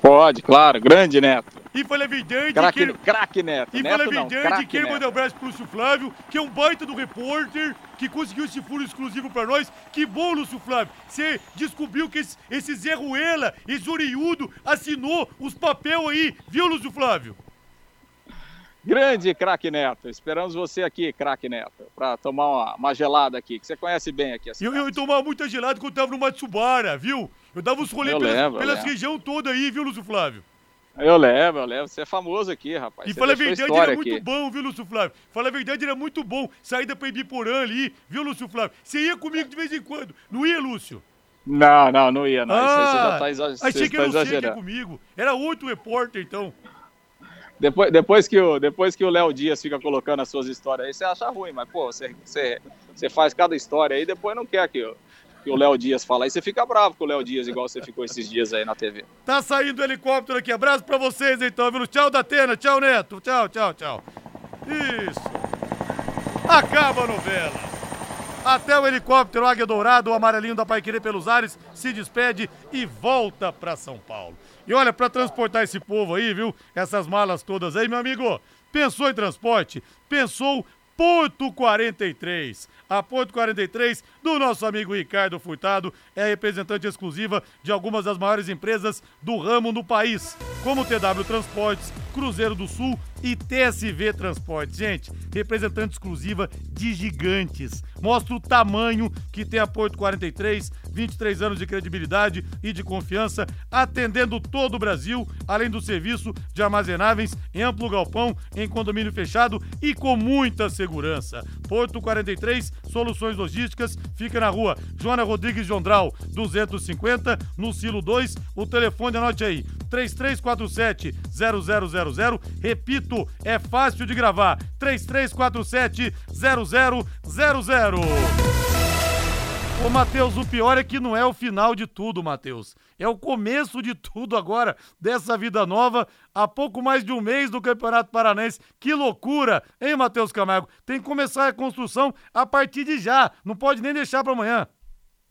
Pode, claro. Grande Neto. E falei verdade craque, que ele... Craque Neto. E falei verdade que ele manda um abraço pro Lúcio Flávio, que é um baita do repórter, que conseguiu esse furo exclusivo pra nós. Que bom, Lúcio Flávio. Você descobriu que esse, esse Zé Ruela, esse oriudo, assinou os papel aí, viu, Lúcio Flávio? Grande craque Neto. Esperamos você aqui, craque Neto, pra tomar uma, uma, gelada aqui, que você conhece bem aqui. Eu, eu tomava muita gelada quando eu tava no Matsubara, viu? Eu dava uns rolês pelas, lembro, pelas região toda aí, viu, Lúcio Flávio? Eu levo, eu levo. Você é famoso aqui, rapaz. E fala a verdade, era aqui. muito bom, viu, Lúcio Flávio? Fala a verdade, era muito bom. Saída pra Ibiporã ali, viu, Lúcio Flávio? Você ia comigo de vez em quando. Não ia, Lúcio? Não, não, não ia, não. Ah, Isso aí você já tá, exa achei que tá era exagerando. comigo. Era outro repórter, então. Depois, depois, que o, depois que o Léo Dias fica colocando as suas histórias aí, você acha ruim, mas, pô, você, você, você faz cada história aí, depois não quer que, que o Léo Dias fala. Aí você fica bravo com o Léo Dias, igual você ficou esses dias aí na TV. Tá saindo o helicóptero aqui. Abraço pra vocês, então, viu? Tchau, Datena. Tchau, Neto. Tchau, tchau, tchau. Isso. Acaba a novela. Até o helicóptero Águia Dourado, o amarelinho da Paiquerê pelos ares, se despede e volta pra São Paulo. E olha, para transportar esse povo aí, viu? Essas malas todas aí, meu amigo. Pensou em transporte? Pensou Porto 43. A Porto 43 do nosso amigo Ricardo Furtado é representante exclusiva de algumas das maiores empresas do ramo no país, como TW Transportes, Cruzeiro do Sul e TSV Transportes. Gente, representante exclusiva de gigantes. Mostra o tamanho que tem a Porto 43, 23 anos de credibilidade e de confiança, atendendo todo o Brasil, além do serviço de armazenáveis em amplo galpão, em condomínio fechado e com muita segurança. Porto 43, soluções logísticas, fica na rua Joana Rodrigues Jondral, 250, no Silo 2. O telefone, anote aí, 3347 0000. Repito, é fácil de gravar. 3347 0000. Ô, Matheus, o pior é que não é o final de tudo, Matheus. É o começo de tudo agora, dessa vida nova, há pouco mais de um mês do Campeonato Paranense. Que loucura, hein, Matheus Camargo? Tem que começar a construção a partir de já, não pode nem deixar para amanhã.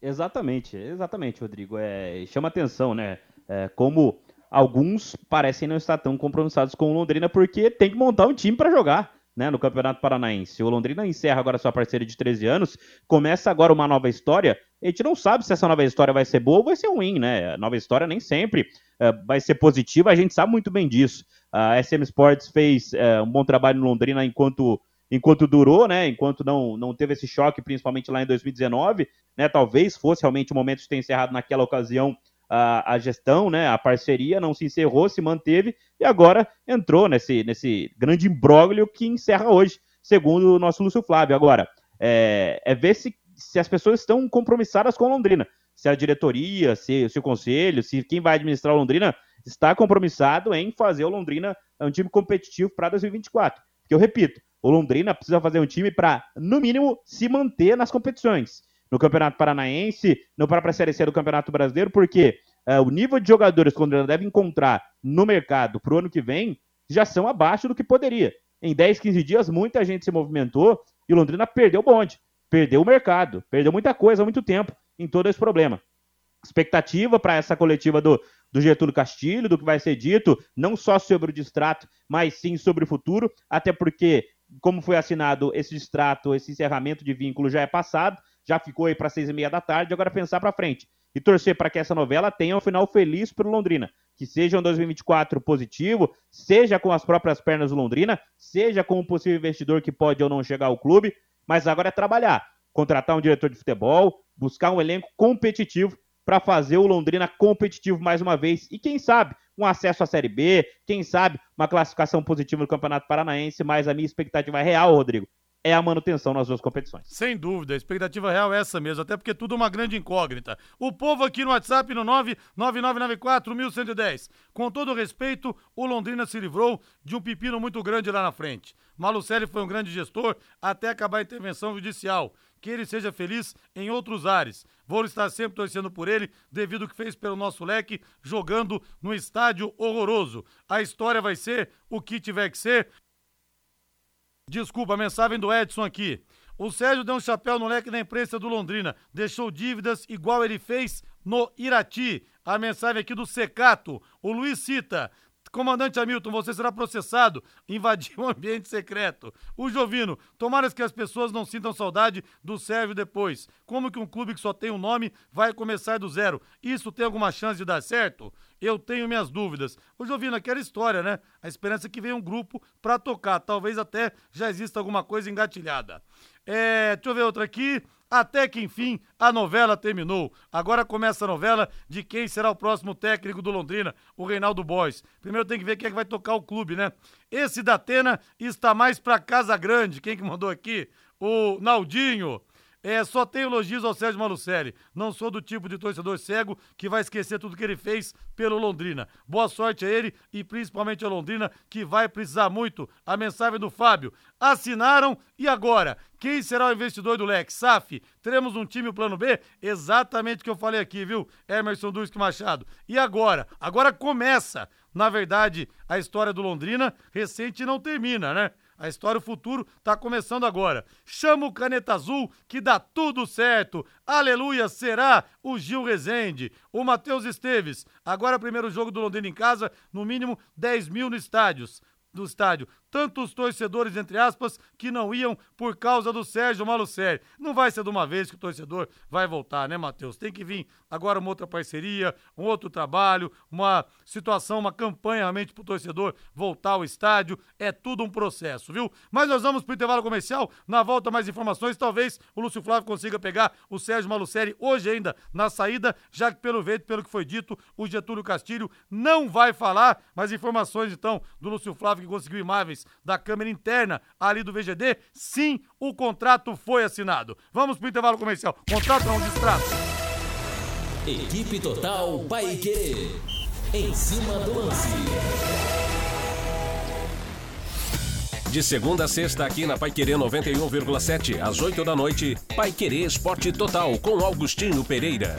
Exatamente, exatamente, Rodrigo. É, chama atenção, né? É, como alguns parecem não estar tão compromissados com o Londrina porque tem que montar um time para jogar. né, no Campeonato Paranaense. O Londrina encerra agora sua parceria de 13 anos, começa agora uma nova história. A gente não sabe se essa nova história vai ser boa ou vai ser ruim, né? A nova história nem sempre uh, vai ser positiva, a gente sabe muito bem disso. A SM Sports fez uh, um bom trabalho no Londrina enquanto enquanto durou, né? Enquanto não, não teve esse choque, principalmente lá em 2019, né? Talvez fosse realmente o momento de ter encerrado naquela ocasião a, a, gestão, né, a parceria não se encerrou, se manteve e agora entrou nesse, nesse grande imbróglio que encerra hoje, segundo o nosso Lúcio Flávio. Agora, é, é ver se, se as pessoas estão compromissadas com Londrina, se a diretoria, se, se o conselho, se quem vai administrar Londrina está compromissado em fazer o Londrina um time competitivo para 2024. Porque eu repito, o Londrina precisa fazer um time para, no mínimo, se manter nas competições no Campeonato Paranaense, no própria Série C do Campeonato Brasileiro, porque uh, o nível de jogadores que o Londrina deve encontrar no mercado para o ano que vem já são abaixo do que poderia. Em 10, 15 dias, muita gente se movimentou e Londrina perdeu o bonde, perdeu o mercado, perdeu muita coisa há muito tempo em todo esse problema. Expectativa para essa coletiva do, do Getúlio Castilho, do que vai ser dito, não só sobre o distrato, mas sim sobre o futuro, até porque, como foi assinado esse distrato, esse encerramento de vínculo já é passado, já ficou aí para seis e meia da tarde, agora pensar para frente e torcer para que essa novela tenha um final feliz para o Londrina, que seja um 2024 positivo, seja com as próprias pernas do Londrina, seja com um possível investidor que pode ou não chegar ao clube, mas agora é trabalhar, contratar um diretor de futebol, buscar um elenco competitivo para fazer o Londrina competitivo mais uma vez e quem sabe um acesso à Série B, quem sabe uma classificação positiva no Campeonato Paranaense, mas a minha expectativa é real, Rodrigo, é a manutenção nas duas competições. Sem dúvida, a expectativa real é essa mesmo, até porque tudo é uma grande incógnita. O povo aqui no WhatsApp no 99994-1110. Com todo respeito, o Londrina se livrou de um pepino muito grande lá na frente. Malucelli foi um grande gestor até acabar a intervenção judicial. Que ele seja feliz em outros ares. Vou estar sempre torcendo por ele, devido ao que fez pelo nosso leque, jogando no estádio horroroso. A história vai ser o que tiver que ser. Desculpa, a mensagem do Edson aqui. O Sérgio deu um chapéu no leque da imprensa do Londrina. Deixou dívidas igual ele fez no Irati. A mensagem aqui do Secato. O Luiz cita. Comandante Hamilton, você será processado. Invadiu um ambiente secreto. O Jovino, tomara que as pessoas não sintam saudade do Sérgio depois. Como que um clube que só tem um nome vai começar do zero? Isso tem alguma chance de dar certo? Eu tenho minhas dúvidas. O Jovino, aquela história, né? A esperança é que venha um grupo para tocar. Talvez até já exista alguma coisa engatilhada. É, deixa eu ver outra aqui. Até que enfim a novela terminou. Agora começa a novela de quem será o próximo técnico do Londrina, o Reinaldo Boys. Primeiro tem que ver quem é que vai tocar o clube, né? Esse da Atena está mais pra Casa Grande. Quem que mandou aqui? O Naldinho. É, só tenho elogios ao Sérgio Malucelli. Não sou do tipo de torcedor cego que vai esquecer tudo que ele fez pelo Londrina. Boa sorte a ele e principalmente a Londrina, que vai precisar muito. A mensagem do Fábio. Assinaram e agora? Quem será o investidor do Lex? SAF, teremos um time plano B? Exatamente o que eu falei aqui, viu? Emerson Duque Machado. E agora? Agora começa. Na verdade, a história do Londrina recente não termina, né? A história, o futuro, tá começando agora. Chama o Caneta Azul que dá tudo certo. Aleluia, será o Gil Rezende. O Matheus Esteves. Agora, primeiro jogo do Londrina em casa, no mínimo 10 mil no do estádio. Tantos torcedores, entre aspas, que não iam por causa do Sérgio Malucelli. Não vai ser de uma vez que o torcedor vai voltar, né, Matheus? Tem que vir agora uma outra parceria, um outro trabalho, uma situação, uma campanha realmente pro torcedor voltar ao estádio. É tudo um processo, viu? Mas nós vamos pro intervalo comercial. Na volta, mais informações. Talvez o Lúcio Flávio consiga pegar o Sérgio Malucelli hoje ainda na saída, já que pelo jeito, pelo que foi dito, o Getúlio Castilho não vai falar. Mas informações, então, do Lúcio Flávio que conseguiu imagens da câmera interna ali do VGD, sim, o contrato foi assinado. Vamos pro intervalo comercial. Contrato não, distrato. Equipe Total Paique. Em cima do lance. De segunda a sexta, aqui na Paiquerê 91,7, às 8 da noite, Paiquerê Esporte Total, com Augustinho Pereira.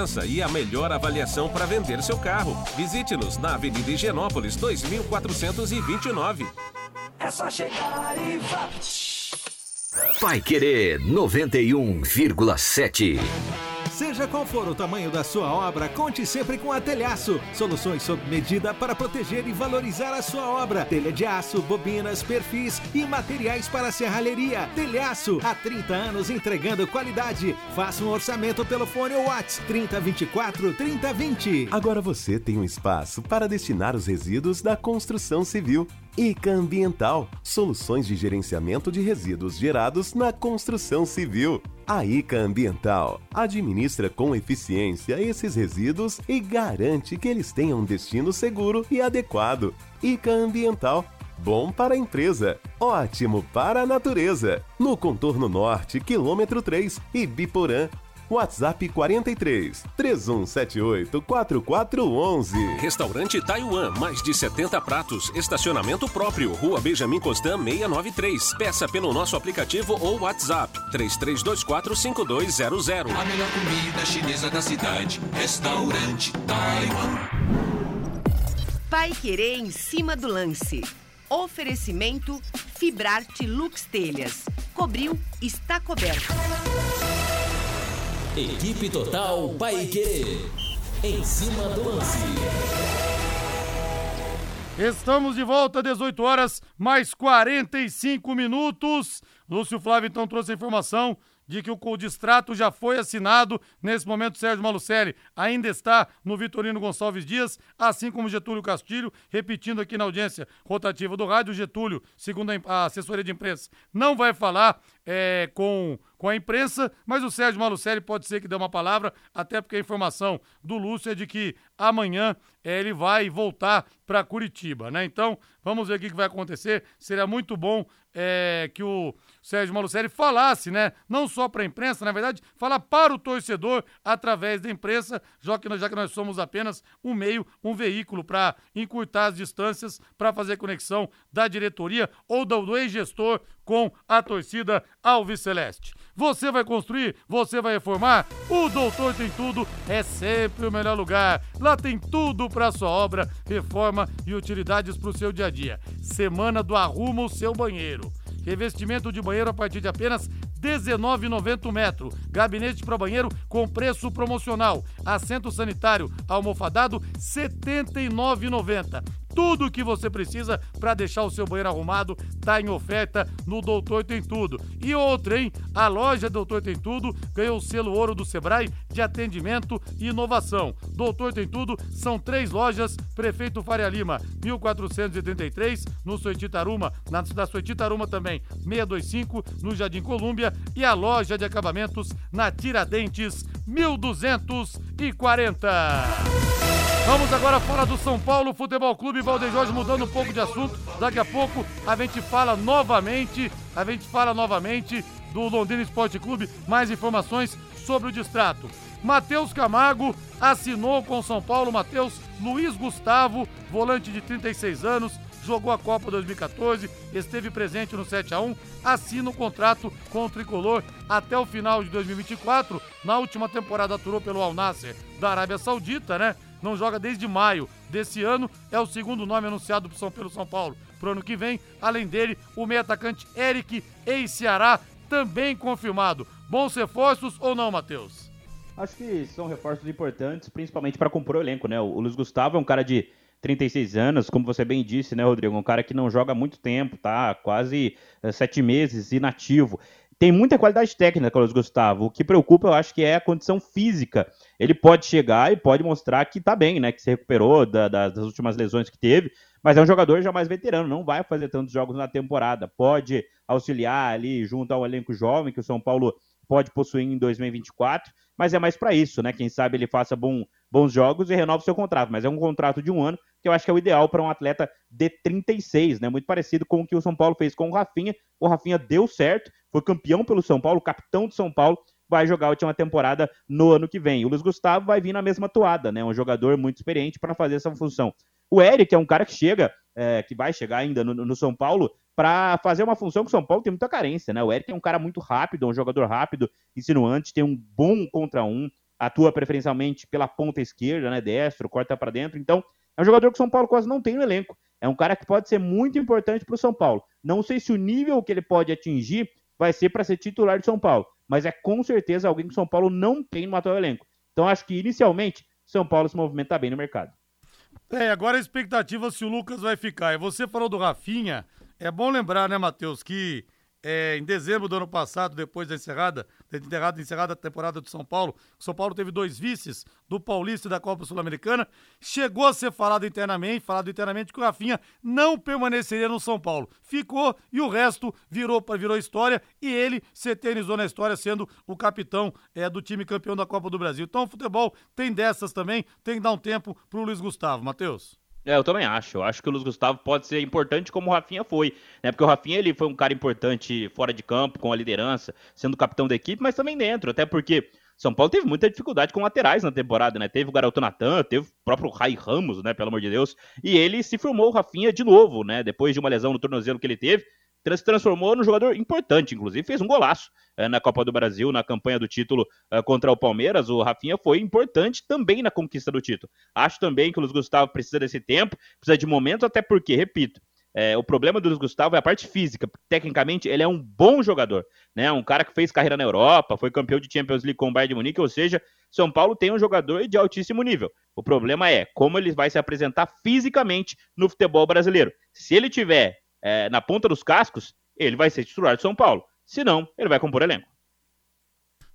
e a melhor avaliação para vender seu carro. Visite-nos na Avenida Higienópolis 2429. É só chegar e Vapt. Vai Querer 91,7. Seja qual for o tamanho da sua obra, conte sempre com a Telhaço. Soluções sob medida para proteger e valorizar a sua obra. Telha de aço, bobinas, perfis e materiais para serralheria. Telhaço, há 30 anos entregando qualidade. Faça um orçamento pelo fone ou WhatsApp 3024 3020. Agora você tem um espaço para destinar os resíduos da construção civil. ICA Ambiental, soluções de gerenciamento de resíduos gerados na construção civil. A ICA Ambiental administra com eficiência esses resíduos e garante que eles tenham um destino seguro e adequado. ICA Ambiental Bom para a empresa, ótimo para a natureza. No contorno norte, quilômetro 3, Ibiporã. WhatsApp 43 3178 4411. Restaurante Taiwan, mais de 70 pratos, estacionamento próprio, Rua Benjamin Constant 693. Peça pelo nosso aplicativo ou WhatsApp 3324 5200. A melhor comida chinesa da cidade. Restaurante Taiwan. Pai Querer em cima do lance. Oferecimento Fibrarte Lux Telhas. Cobriu, está coberto. Equipe Total Paique. Em cima do lance. Estamos de volta, 18 horas, mais 45 minutos. Lúcio Flávio então trouxe a informação de que o distrato já foi assinado. Nesse momento, Sérgio Malucelli ainda está no Vitorino Gonçalves Dias, assim como Getúlio Castilho, repetindo aqui na audiência rotativa do rádio. Getúlio, segundo a assessoria de imprensa, não vai falar é, com, com a imprensa, mas o Sérgio Malucelli pode ser que dê uma palavra, até porque a informação do Lúcio é de que amanhã é, ele vai voltar para Curitiba, né? Então, vamos ver o que, que vai acontecer. Seria muito bom é, que o Sérgio Malucelli falasse, né? Não só para a imprensa, na verdade, falar para o torcedor através da imprensa, já que, nós, já que nós somos apenas um meio, um veículo para encurtar as distâncias, para fazer conexão da diretoria ou do, do ex-gestor com a torcida Alves Celeste. Você vai construir, você vai reformar? O Doutor Tem Tudo é sempre o melhor lugar. Lá tem tudo para sua obra, reforma e utilidades para o seu dia a dia. Semana do Arruma o Seu Banheiro. Revestimento de banheiro a partir de apenas R$19,90 metro. Gabinete para banheiro com preço promocional. Assento sanitário almofadado R$79,90. Tudo o que você precisa para deixar o seu banheiro arrumado tá em oferta no Doutor Tem Tudo. E outra, hein? A loja Doutor Tem Tudo ganhou o selo ouro do Sebrae de atendimento e inovação. Doutor Tem Tudo são três lojas, Prefeito Faria Lima, 1483, no Soititaruma, na da Soititaruma também, 625, no Jardim Colúmbia e a loja de acabamentos na Tiradentes, 1240. Vamos agora falar do São Paulo Futebol Clube Valdeir Jorge mudando um pouco de assunto. Daqui a pouco a gente fala novamente, a gente fala novamente do Londrina Esporte Clube, mais informações sobre o distrato. Matheus Camargo assinou com São Paulo, Matheus Luiz Gustavo, volante de 36 anos, jogou a Copa 2014, esteve presente no 7 a 1 assina o um contrato com o tricolor até o final de 2024. Na última temporada aturou pelo Al Nasser da Arábia Saudita, né? Não joga desde maio desse ano, é o segundo nome anunciado pelo São Paulo para o ano que vem. Além dele, o meio atacante Eric ex-Ceará, também confirmado. Bons reforços ou não, Matheus? Acho que são reforços importantes, principalmente para compor o elenco, né? O Luiz Gustavo é um cara de 36 anos, como você bem disse, né, Rodrigo? Um cara que não joga há muito tempo, tá? Quase é, sete meses inativo. Tem muita qualidade técnica, Carlos Gustavo. O que preocupa, eu acho que é a condição física. Ele pode chegar e pode mostrar que tá bem, né? Que se recuperou da, da, das últimas lesões que teve, mas é um jogador já mais veterano, não vai fazer tantos jogos na temporada. Pode auxiliar ali junto ao elenco jovem que o São Paulo pode possuir em 2024, mas é mais para isso, né? Quem sabe ele faça bom, bons jogos e renove seu contrato, mas é um contrato de um ano que eu acho que é o ideal para um atleta de 36, né? Muito parecido com o que o São Paulo fez com o Rafinha. O Rafinha deu certo, foi campeão pelo São Paulo, capitão de São Paulo, vai jogar a última temporada no ano que vem. O Luiz Gustavo vai vir na mesma toada, né? Um jogador muito experiente para fazer essa função. O Eric é um cara que chega, é, que vai chegar ainda no, no São Paulo, para fazer uma função que o São Paulo tem muita carência, né? O Eric é um cara muito rápido, um jogador rápido, insinuante, tem um bom contra um, atua preferencialmente pela ponta esquerda, né? Destro, corta para dentro. Então, é um jogador que o São Paulo quase não tem no elenco. É um cara que pode ser muito importante para o São Paulo. Não sei se o nível que ele pode atingir vai ser para ser titular de São Paulo, mas é com certeza alguém que o São Paulo não tem no atual elenco. Então, acho que inicialmente, São Paulo se movimenta bem no mercado. É, agora a expectativa se o Lucas vai ficar. E você falou do Rafinha, é bom lembrar, né, Matheus, que é, em dezembro do ano passado, depois da encerrada, da encerrada, encerrada a temporada do São Paulo, o São Paulo teve dois vices do Paulista e da Copa Sul-Americana. Chegou a ser falado internamente, falado internamente que o Rafinha não permaneceria no São Paulo. Ficou e o resto virou virou história e ele se eternizou na história sendo o capitão é, do time campeão da Copa do Brasil. Então o futebol tem dessas também, tem que dar um tempo pro Luiz Gustavo. Matheus. É, eu também acho. Eu acho que o Luiz Gustavo pode ser importante como o Rafinha foi, né? Porque o Rafinha ele foi um cara importante fora de campo, com a liderança, sendo capitão da equipe, mas também dentro, até porque São Paulo teve muita dificuldade com laterais na temporada, né? Teve o garoto Natan, teve o próprio Rai Ramos, né? Pelo amor de Deus. E ele se firmou o Rafinha de novo, né? Depois de uma lesão no tornozelo que ele teve se transformou num jogador importante, inclusive fez um golaço é, na Copa do Brasil, na campanha do título é, contra o Palmeiras. O Rafinha foi importante também na conquista do título. Acho também que o Luiz Gustavo precisa desse tempo, precisa de momento, até porque, repito, é, o problema do Luiz Gustavo é a parte física. Tecnicamente, ele é um bom jogador, né? Um cara que fez carreira na Europa, foi campeão de Champions League com o Bayern de Munique, ou seja, São Paulo tem um jogador de altíssimo nível. O problema é como ele vai se apresentar fisicamente no futebol brasileiro. Se ele tiver é, na ponta dos cascos, ele vai ser titular de São Paulo. Se não, ele vai compor elenco.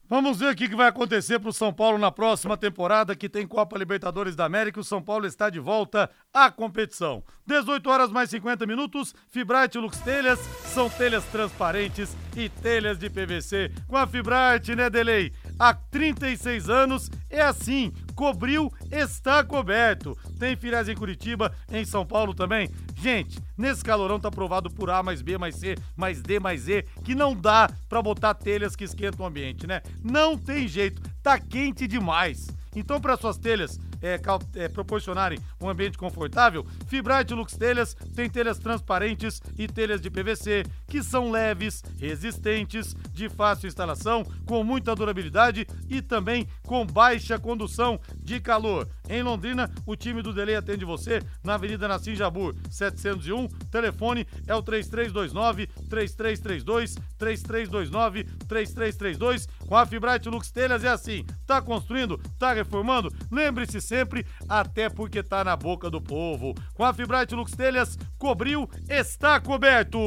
Vamos ver o que vai acontecer para o São Paulo na próxima temporada, que tem Copa Libertadores da América. O São Paulo está de volta à competição. 18 horas mais 50 minutos. Fibrate Lux Telhas são telhas transparentes e telhas de PVC. Com a Fibrate, né, Delay? Há 36 anos é assim. Cobriu, está coberto. Tem filiais em Curitiba, em São Paulo também. Gente, nesse calorão tá provado por A mais B mais C mais D mais E que não dá para botar telhas que esquentam o ambiente, né? Não tem jeito, tá quente demais. Então, para suas telhas é, é, proporcionarem um ambiente confortável, Fibrate Lux Telhas tem telhas transparentes e telhas de PVC que são leves, resistentes, de fácil instalação, com muita durabilidade e também com baixa condução de calor. Em Londrina, o time do Delay atende você na Avenida Nassim Jabur, 701. Telefone é o 3329 3332 3329 3332. Com a Fibrate Lux Telhas é assim. Tá construindo? Tá reformando? Lembre-se sempre, até porque tá na boca do povo. Com a Fibrate Lux Telhas, cobriu, está coberto.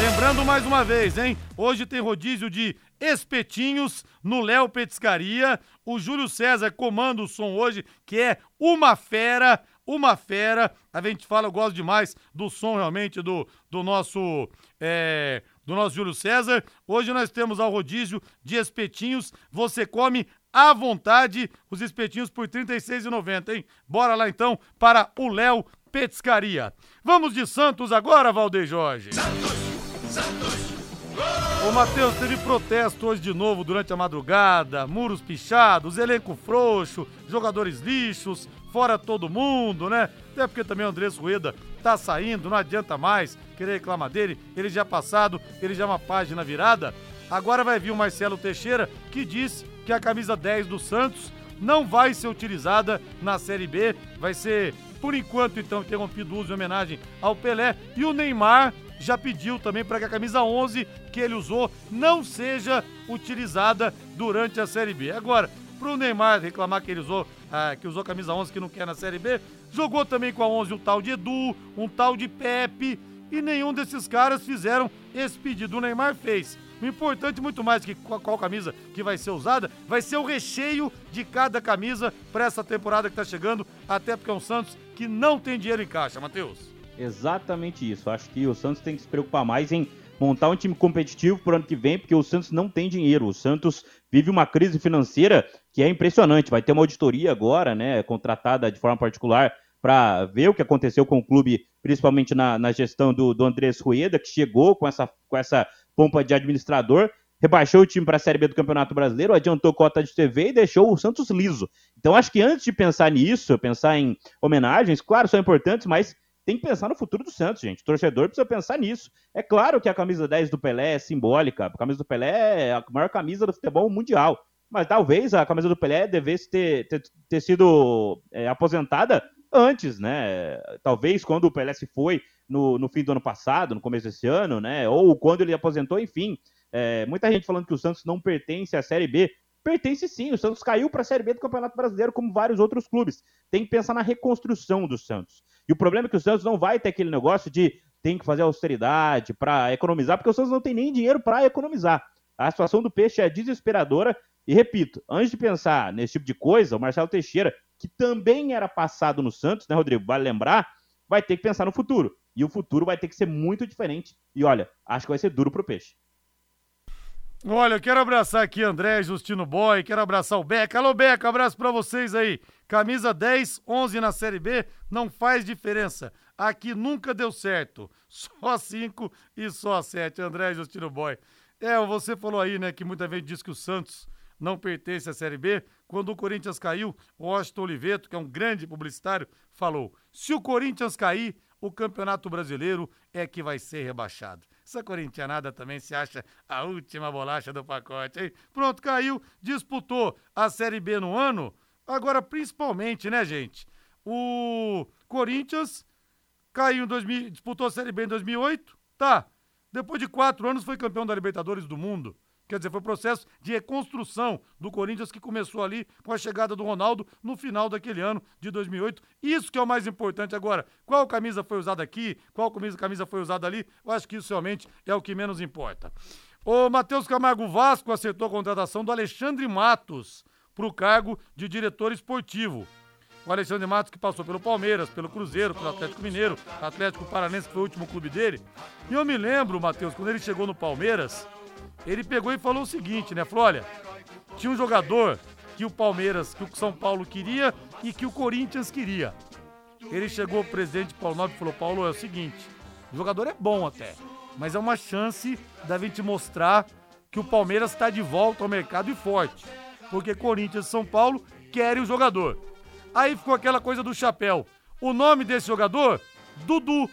Lembrando mais uma vez, hein? Hoje tem rodízio de espetinhos no Léo Petiscaria. O Júlio César comanda o som hoje, que é uma fera, uma fera. A gente fala, eu gosto demais do som realmente do, do nosso. É, do nosso Júlio César. Hoje nós temos ao rodízio de espetinhos. Você come à vontade os espetinhos por R$ 36,90, hein? Bora lá então para o Léo Petiscaria. Vamos de Santos agora, Valdeir Jorge. Santos, Santos. Ô Matheus, teve protesto hoje de novo durante a madrugada, muros pichados, elenco frouxo, jogadores lixos, fora todo mundo, né? Até porque também o Andrés Rueda tá saindo, não adianta mais querer reclamar dele, ele já é passado, ele já é uma página virada. Agora vai vir o Marcelo Teixeira, que disse que a camisa 10 do Santos não vai ser utilizada na Série B, vai ser, por enquanto, então, interrompido o uso em homenagem ao Pelé. E o Neymar já pediu também para que a camisa 11 que ele usou não seja utilizada durante a Série B. Agora, para o Neymar reclamar que ele usou, ah, que usou camisa 11 que não quer na Série B, jogou também com a 11 um tal de Edu, um tal de Pepe, e nenhum desses caras fizeram esse pedido. O Neymar fez. O importante, muito mais que qual, qual camisa que vai ser usada, vai ser o recheio de cada camisa para essa temporada que está chegando, até porque é um Santos que não tem dinheiro em caixa, Matheus. Exatamente isso. Acho que o Santos tem que se preocupar mais em montar um time competitivo pro ano que vem, porque o Santos não tem dinheiro. O Santos vive uma crise financeira que é impressionante. Vai ter uma auditoria agora, né, contratada de forma particular para ver o que aconteceu com o clube, principalmente na, na gestão do, do Andrés Rueda, que chegou com essa, com essa pompa de administrador, rebaixou o time para a Série B do Campeonato Brasileiro, adiantou cota de TV e deixou o Santos liso. Então acho que antes de pensar nisso, pensar em homenagens, claro, são importantes, mas tem que pensar no futuro do Santos, gente. O torcedor precisa pensar nisso. É claro que a camisa 10 do Pelé é simbólica, a camisa do Pelé é a maior camisa do futebol mundial. Mas talvez a camisa do Pelé devesse ter, ter, ter sido é, aposentada antes, né? Talvez quando o Pelé se foi no, no fim do ano passado, no começo desse ano, né? Ou quando ele aposentou, enfim. É, muita gente falando que o Santos não pertence à Série B. Pertence sim, o Santos caiu para a Série B do Campeonato Brasileiro, como vários outros clubes. Tem que pensar na reconstrução do Santos. E o problema é que o Santos não vai ter aquele negócio de tem que fazer austeridade para economizar, porque o Santos não tem nem dinheiro para economizar. A situação do peixe é desesperadora. E repito, antes de pensar nesse tipo de coisa, o Marcelo Teixeira, que também era passado no Santos, né, Rodrigo? Vale lembrar, vai ter que pensar no futuro. E o futuro vai ter que ser muito diferente. E olha, acho que vai ser duro pro peixe. Olha, eu quero abraçar aqui André, Justino Boy, quero abraçar o Beca. Alô, Beca, abraço para vocês aí. Camisa 10, 11 na Série B, não faz diferença. Aqui nunca deu certo. Só 5 e só 7. André, Justino Boy. É, você falou aí, né, que muita gente diz que o Santos não pertence à Série B. Quando o Corinthians caiu, o Washington Oliveto, que é um grande publicitário, falou: se o Corinthians cair, o Campeonato Brasileiro é que vai ser rebaixado. Essa corintianada também se acha a última bolacha do pacote, hein? Pronto, caiu, disputou a Série B no ano. Agora, principalmente, né, gente? O Corinthians caiu em 2000, disputou a Série B em 2008, tá. Depois de quatro anos foi campeão da Libertadores do Mundo. Quer dizer, foi o processo de reconstrução do Corinthians que começou ali com a chegada do Ronaldo no final daquele ano de 2008. Isso que é o mais importante agora. Qual camisa foi usada aqui? Qual camisa, foi usada ali? Eu acho que isso realmente é o que menos importa. O Matheus Camargo Vasco acertou a contratação do Alexandre Matos para o cargo de diretor esportivo. O Alexandre Matos que passou pelo Palmeiras, pelo Cruzeiro, pelo Atlético Mineiro, Atlético Paranense que foi o último clube dele. E eu me lembro, Matheus, quando ele chegou no Palmeiras, ele pegou e falou o seguinte, né? Falou: olha, tinha um jogador que o Palmeiras, que o São Paulo queria e que o Corinthians queria. Ele chegou, o presidente Paulo Nobre falou: Paulo, é o seguinte, o jogador é bom até, mas é uma chance da gente mostrar que o Palmeiras está de volta ao mercado e forte. Porque Corinthians e São Paulo querem o jogador. Aí ficou aquela coisa do chapéu. O nome desse jogador? Dudu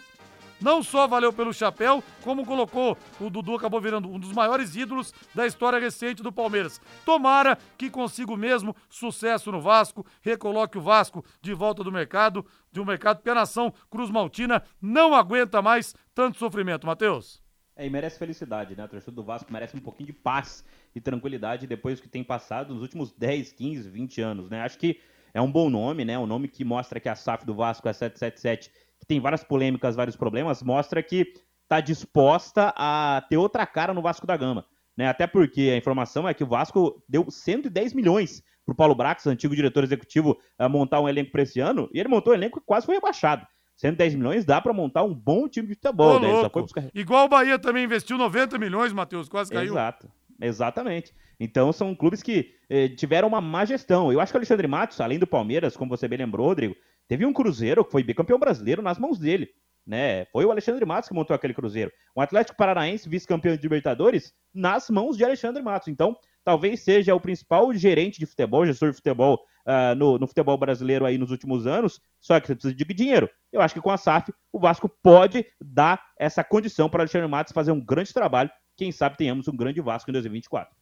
não só valeu pelo chapéu, como colocou o Dudu acabou virando um dos maiores ídolos da história recente do Palmeiras. Tomara que consiga o mesmo sucesso no Vasco, recoloque o Vasco de volta do mercado, de um mercado que a nação Cruz Maltina não aguenta mais tanto sofrimento, Matheus. É, e merece felicidade, né? A torcida do Vasco merece um pouquinho de paz e tranquilidade depois que tem passado nos últimos 10, 15, 20 anos, né? Acho que é um bom nome, né? Um nome que mostra que a SAF do Vasco é 777 que tem várias polêmicas, vários problemas, mostra que está disposta a ter outra cara no Vasco da Gama. Né? Até porque a informação é que o Vasco deu 110 milhões para o Paulo Brax, antigo diretor executivo, montar um elenco para esse ano, e ele montou um elenco que quase foi rebaixado. 110 milhões dá para montar um bom time de futebol. né? buscar... Igual o Bahia também investiu 90 milhões, Matheus, quase caiu. Exato, exatamente. Então são clubes que eh, tiveram uma má gestão. Eu acho que o Alexandre Matos, além do Palmeiras, como você bem lembrou, Rodrigo, Teve um Cruzeiro que foi bicampeão brasileiro nas mãos dele. Né? Foi o Alexandre Matos que montou aquele Cruzeiro. Um Atlético Paranaense, vice-campeão de Libertadores, nas mãos de Alexandre Matos. Então, talvez seja o principal gerente de futebol, gestor de futebol uh, no, no, futebol brasileiro aí nos últimos anos, só que você precisa de dinheiro. Eu acho que com a SAF, o Vasco pode dar essa condição para Alexandre Matos fazer um grande trabalho. Quem sabe tenhamos um grande Vasco em 2024.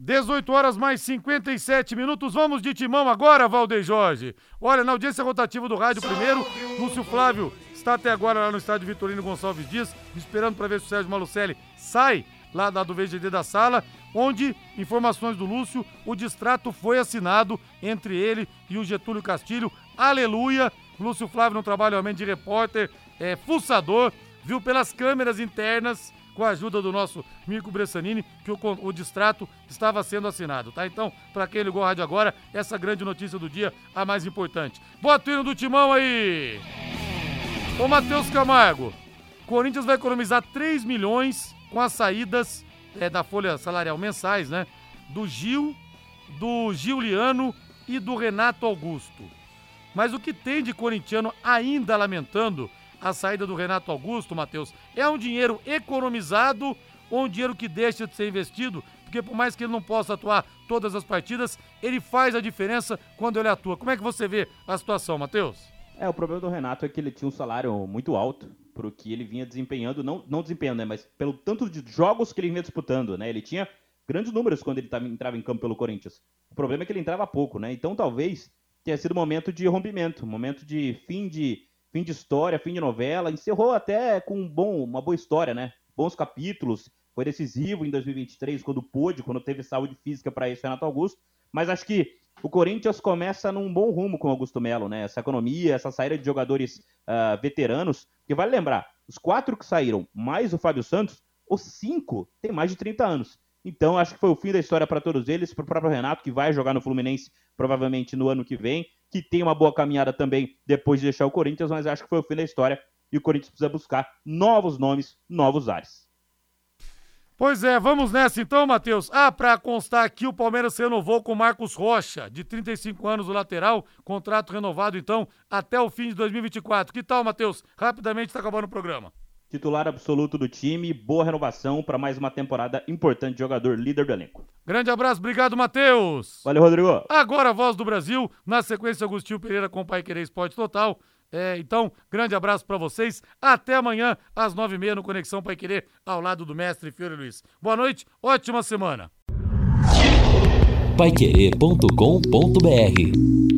18 horas mais 57 minutos. Vamos de timão agora, Valdeir Jorge. Olha, na audiência rotativa do rádio primeiro, Lúcio Flávio está até agora lá no estádio Vitorino Gonçalves Dias, esperando para ver se o Sérgio Malucelli sai lá do VGD da sala, onde, informações do Lúcio, o distrato foi assinado entre ele e o Getúlio Castilho. Aleluia! Lúcio Flávio no trabalho realmente de repórter, é, fuçador, viu pelas câmeras internas com a ajuda do nosso Mirko Bressanini, que o, o distrato estava sendo assinado, tá? Então, para quem ligou a rádio agora, essa grande notícia do dia, a mais importante. Bota o hino do timão aí! Ô, Matheus Camargo, Corinthians vai economizar 3 milhões com as saídas é, da folha salarial mensais, né? Do Gil, do Giuliano e do Renato Augusto. Mas o que tem de corintiano ainda lamentando a saída do Renato Augusto, Matheus, é um dinheiro economizado ou um dinheiro que deixa de ser investido, porque por mais que ele não possa atuar todas as partidas, ele faz a diferença quando ele atua. Como é que você vê a situação, Matheus? É, o problema do Renato é que ele tinha um salário muito alto pro que ele vinha desempenhando, não, não desempenhando, né, mas pelo tanto de jogos que ele vinha disputando, né? Ele tinha grandes números quando ele tava, entrava em campo pelo Corinthians. O problema é que ele entrava pouco, né? Então talvez tenha sido um momento de rompimento, um momento de fim de fim de história, fim de novela. Encerrou até com um bom, uma boa história, né? Bons capítulos. Foi decisivo em 2023 quando pôde, quando teve saúde física para isso, Renato Augusto. Mas acho que o Corinthians começa num bom rumo com Augusto Melo, né? Essa economia, essa saída de jogadores uh, veteranos. Porque vale lembrar, os quatro que saíram, mais o Fábio Santos, os cinco têm mais de 30 anos. Então, acho que foi o fim da história para todos eles, para o próprio Renato, que vai jogar no Fluminense provavelmente no ano que vem, que tem uma boa caminhada também depois de deixar o Corinthians, mas acho que foi o fim da história e o Corinthians precisa buscar novos nomes, novos ares. Pois é, vamos nessa então, Matheus. Ah, para constar aqui, o Palmeiras renovou com Marcos Rocha, de 35 anos, o lateral, contrato renovado então até o fim de 2024. Que tal, Matheus? Rapidamente está acabando o programa titular absoluto do time, boa renovação para mais uma temporada importante, jogador líder do elenco. Grande abraço, obrigado, Matheus. Valeu, Rodrigo. Agora a voz do Brasil, na sequência, Agostinho Pereira com o Pai Querer Esporte Total. É, então, grande abraço para vocês. Até amanhã, às nove e meia, no Conexão Pai Querer, ao lado do mestre Fiore Luiz. Boa noite, ótima semana. Paiquerê.com.br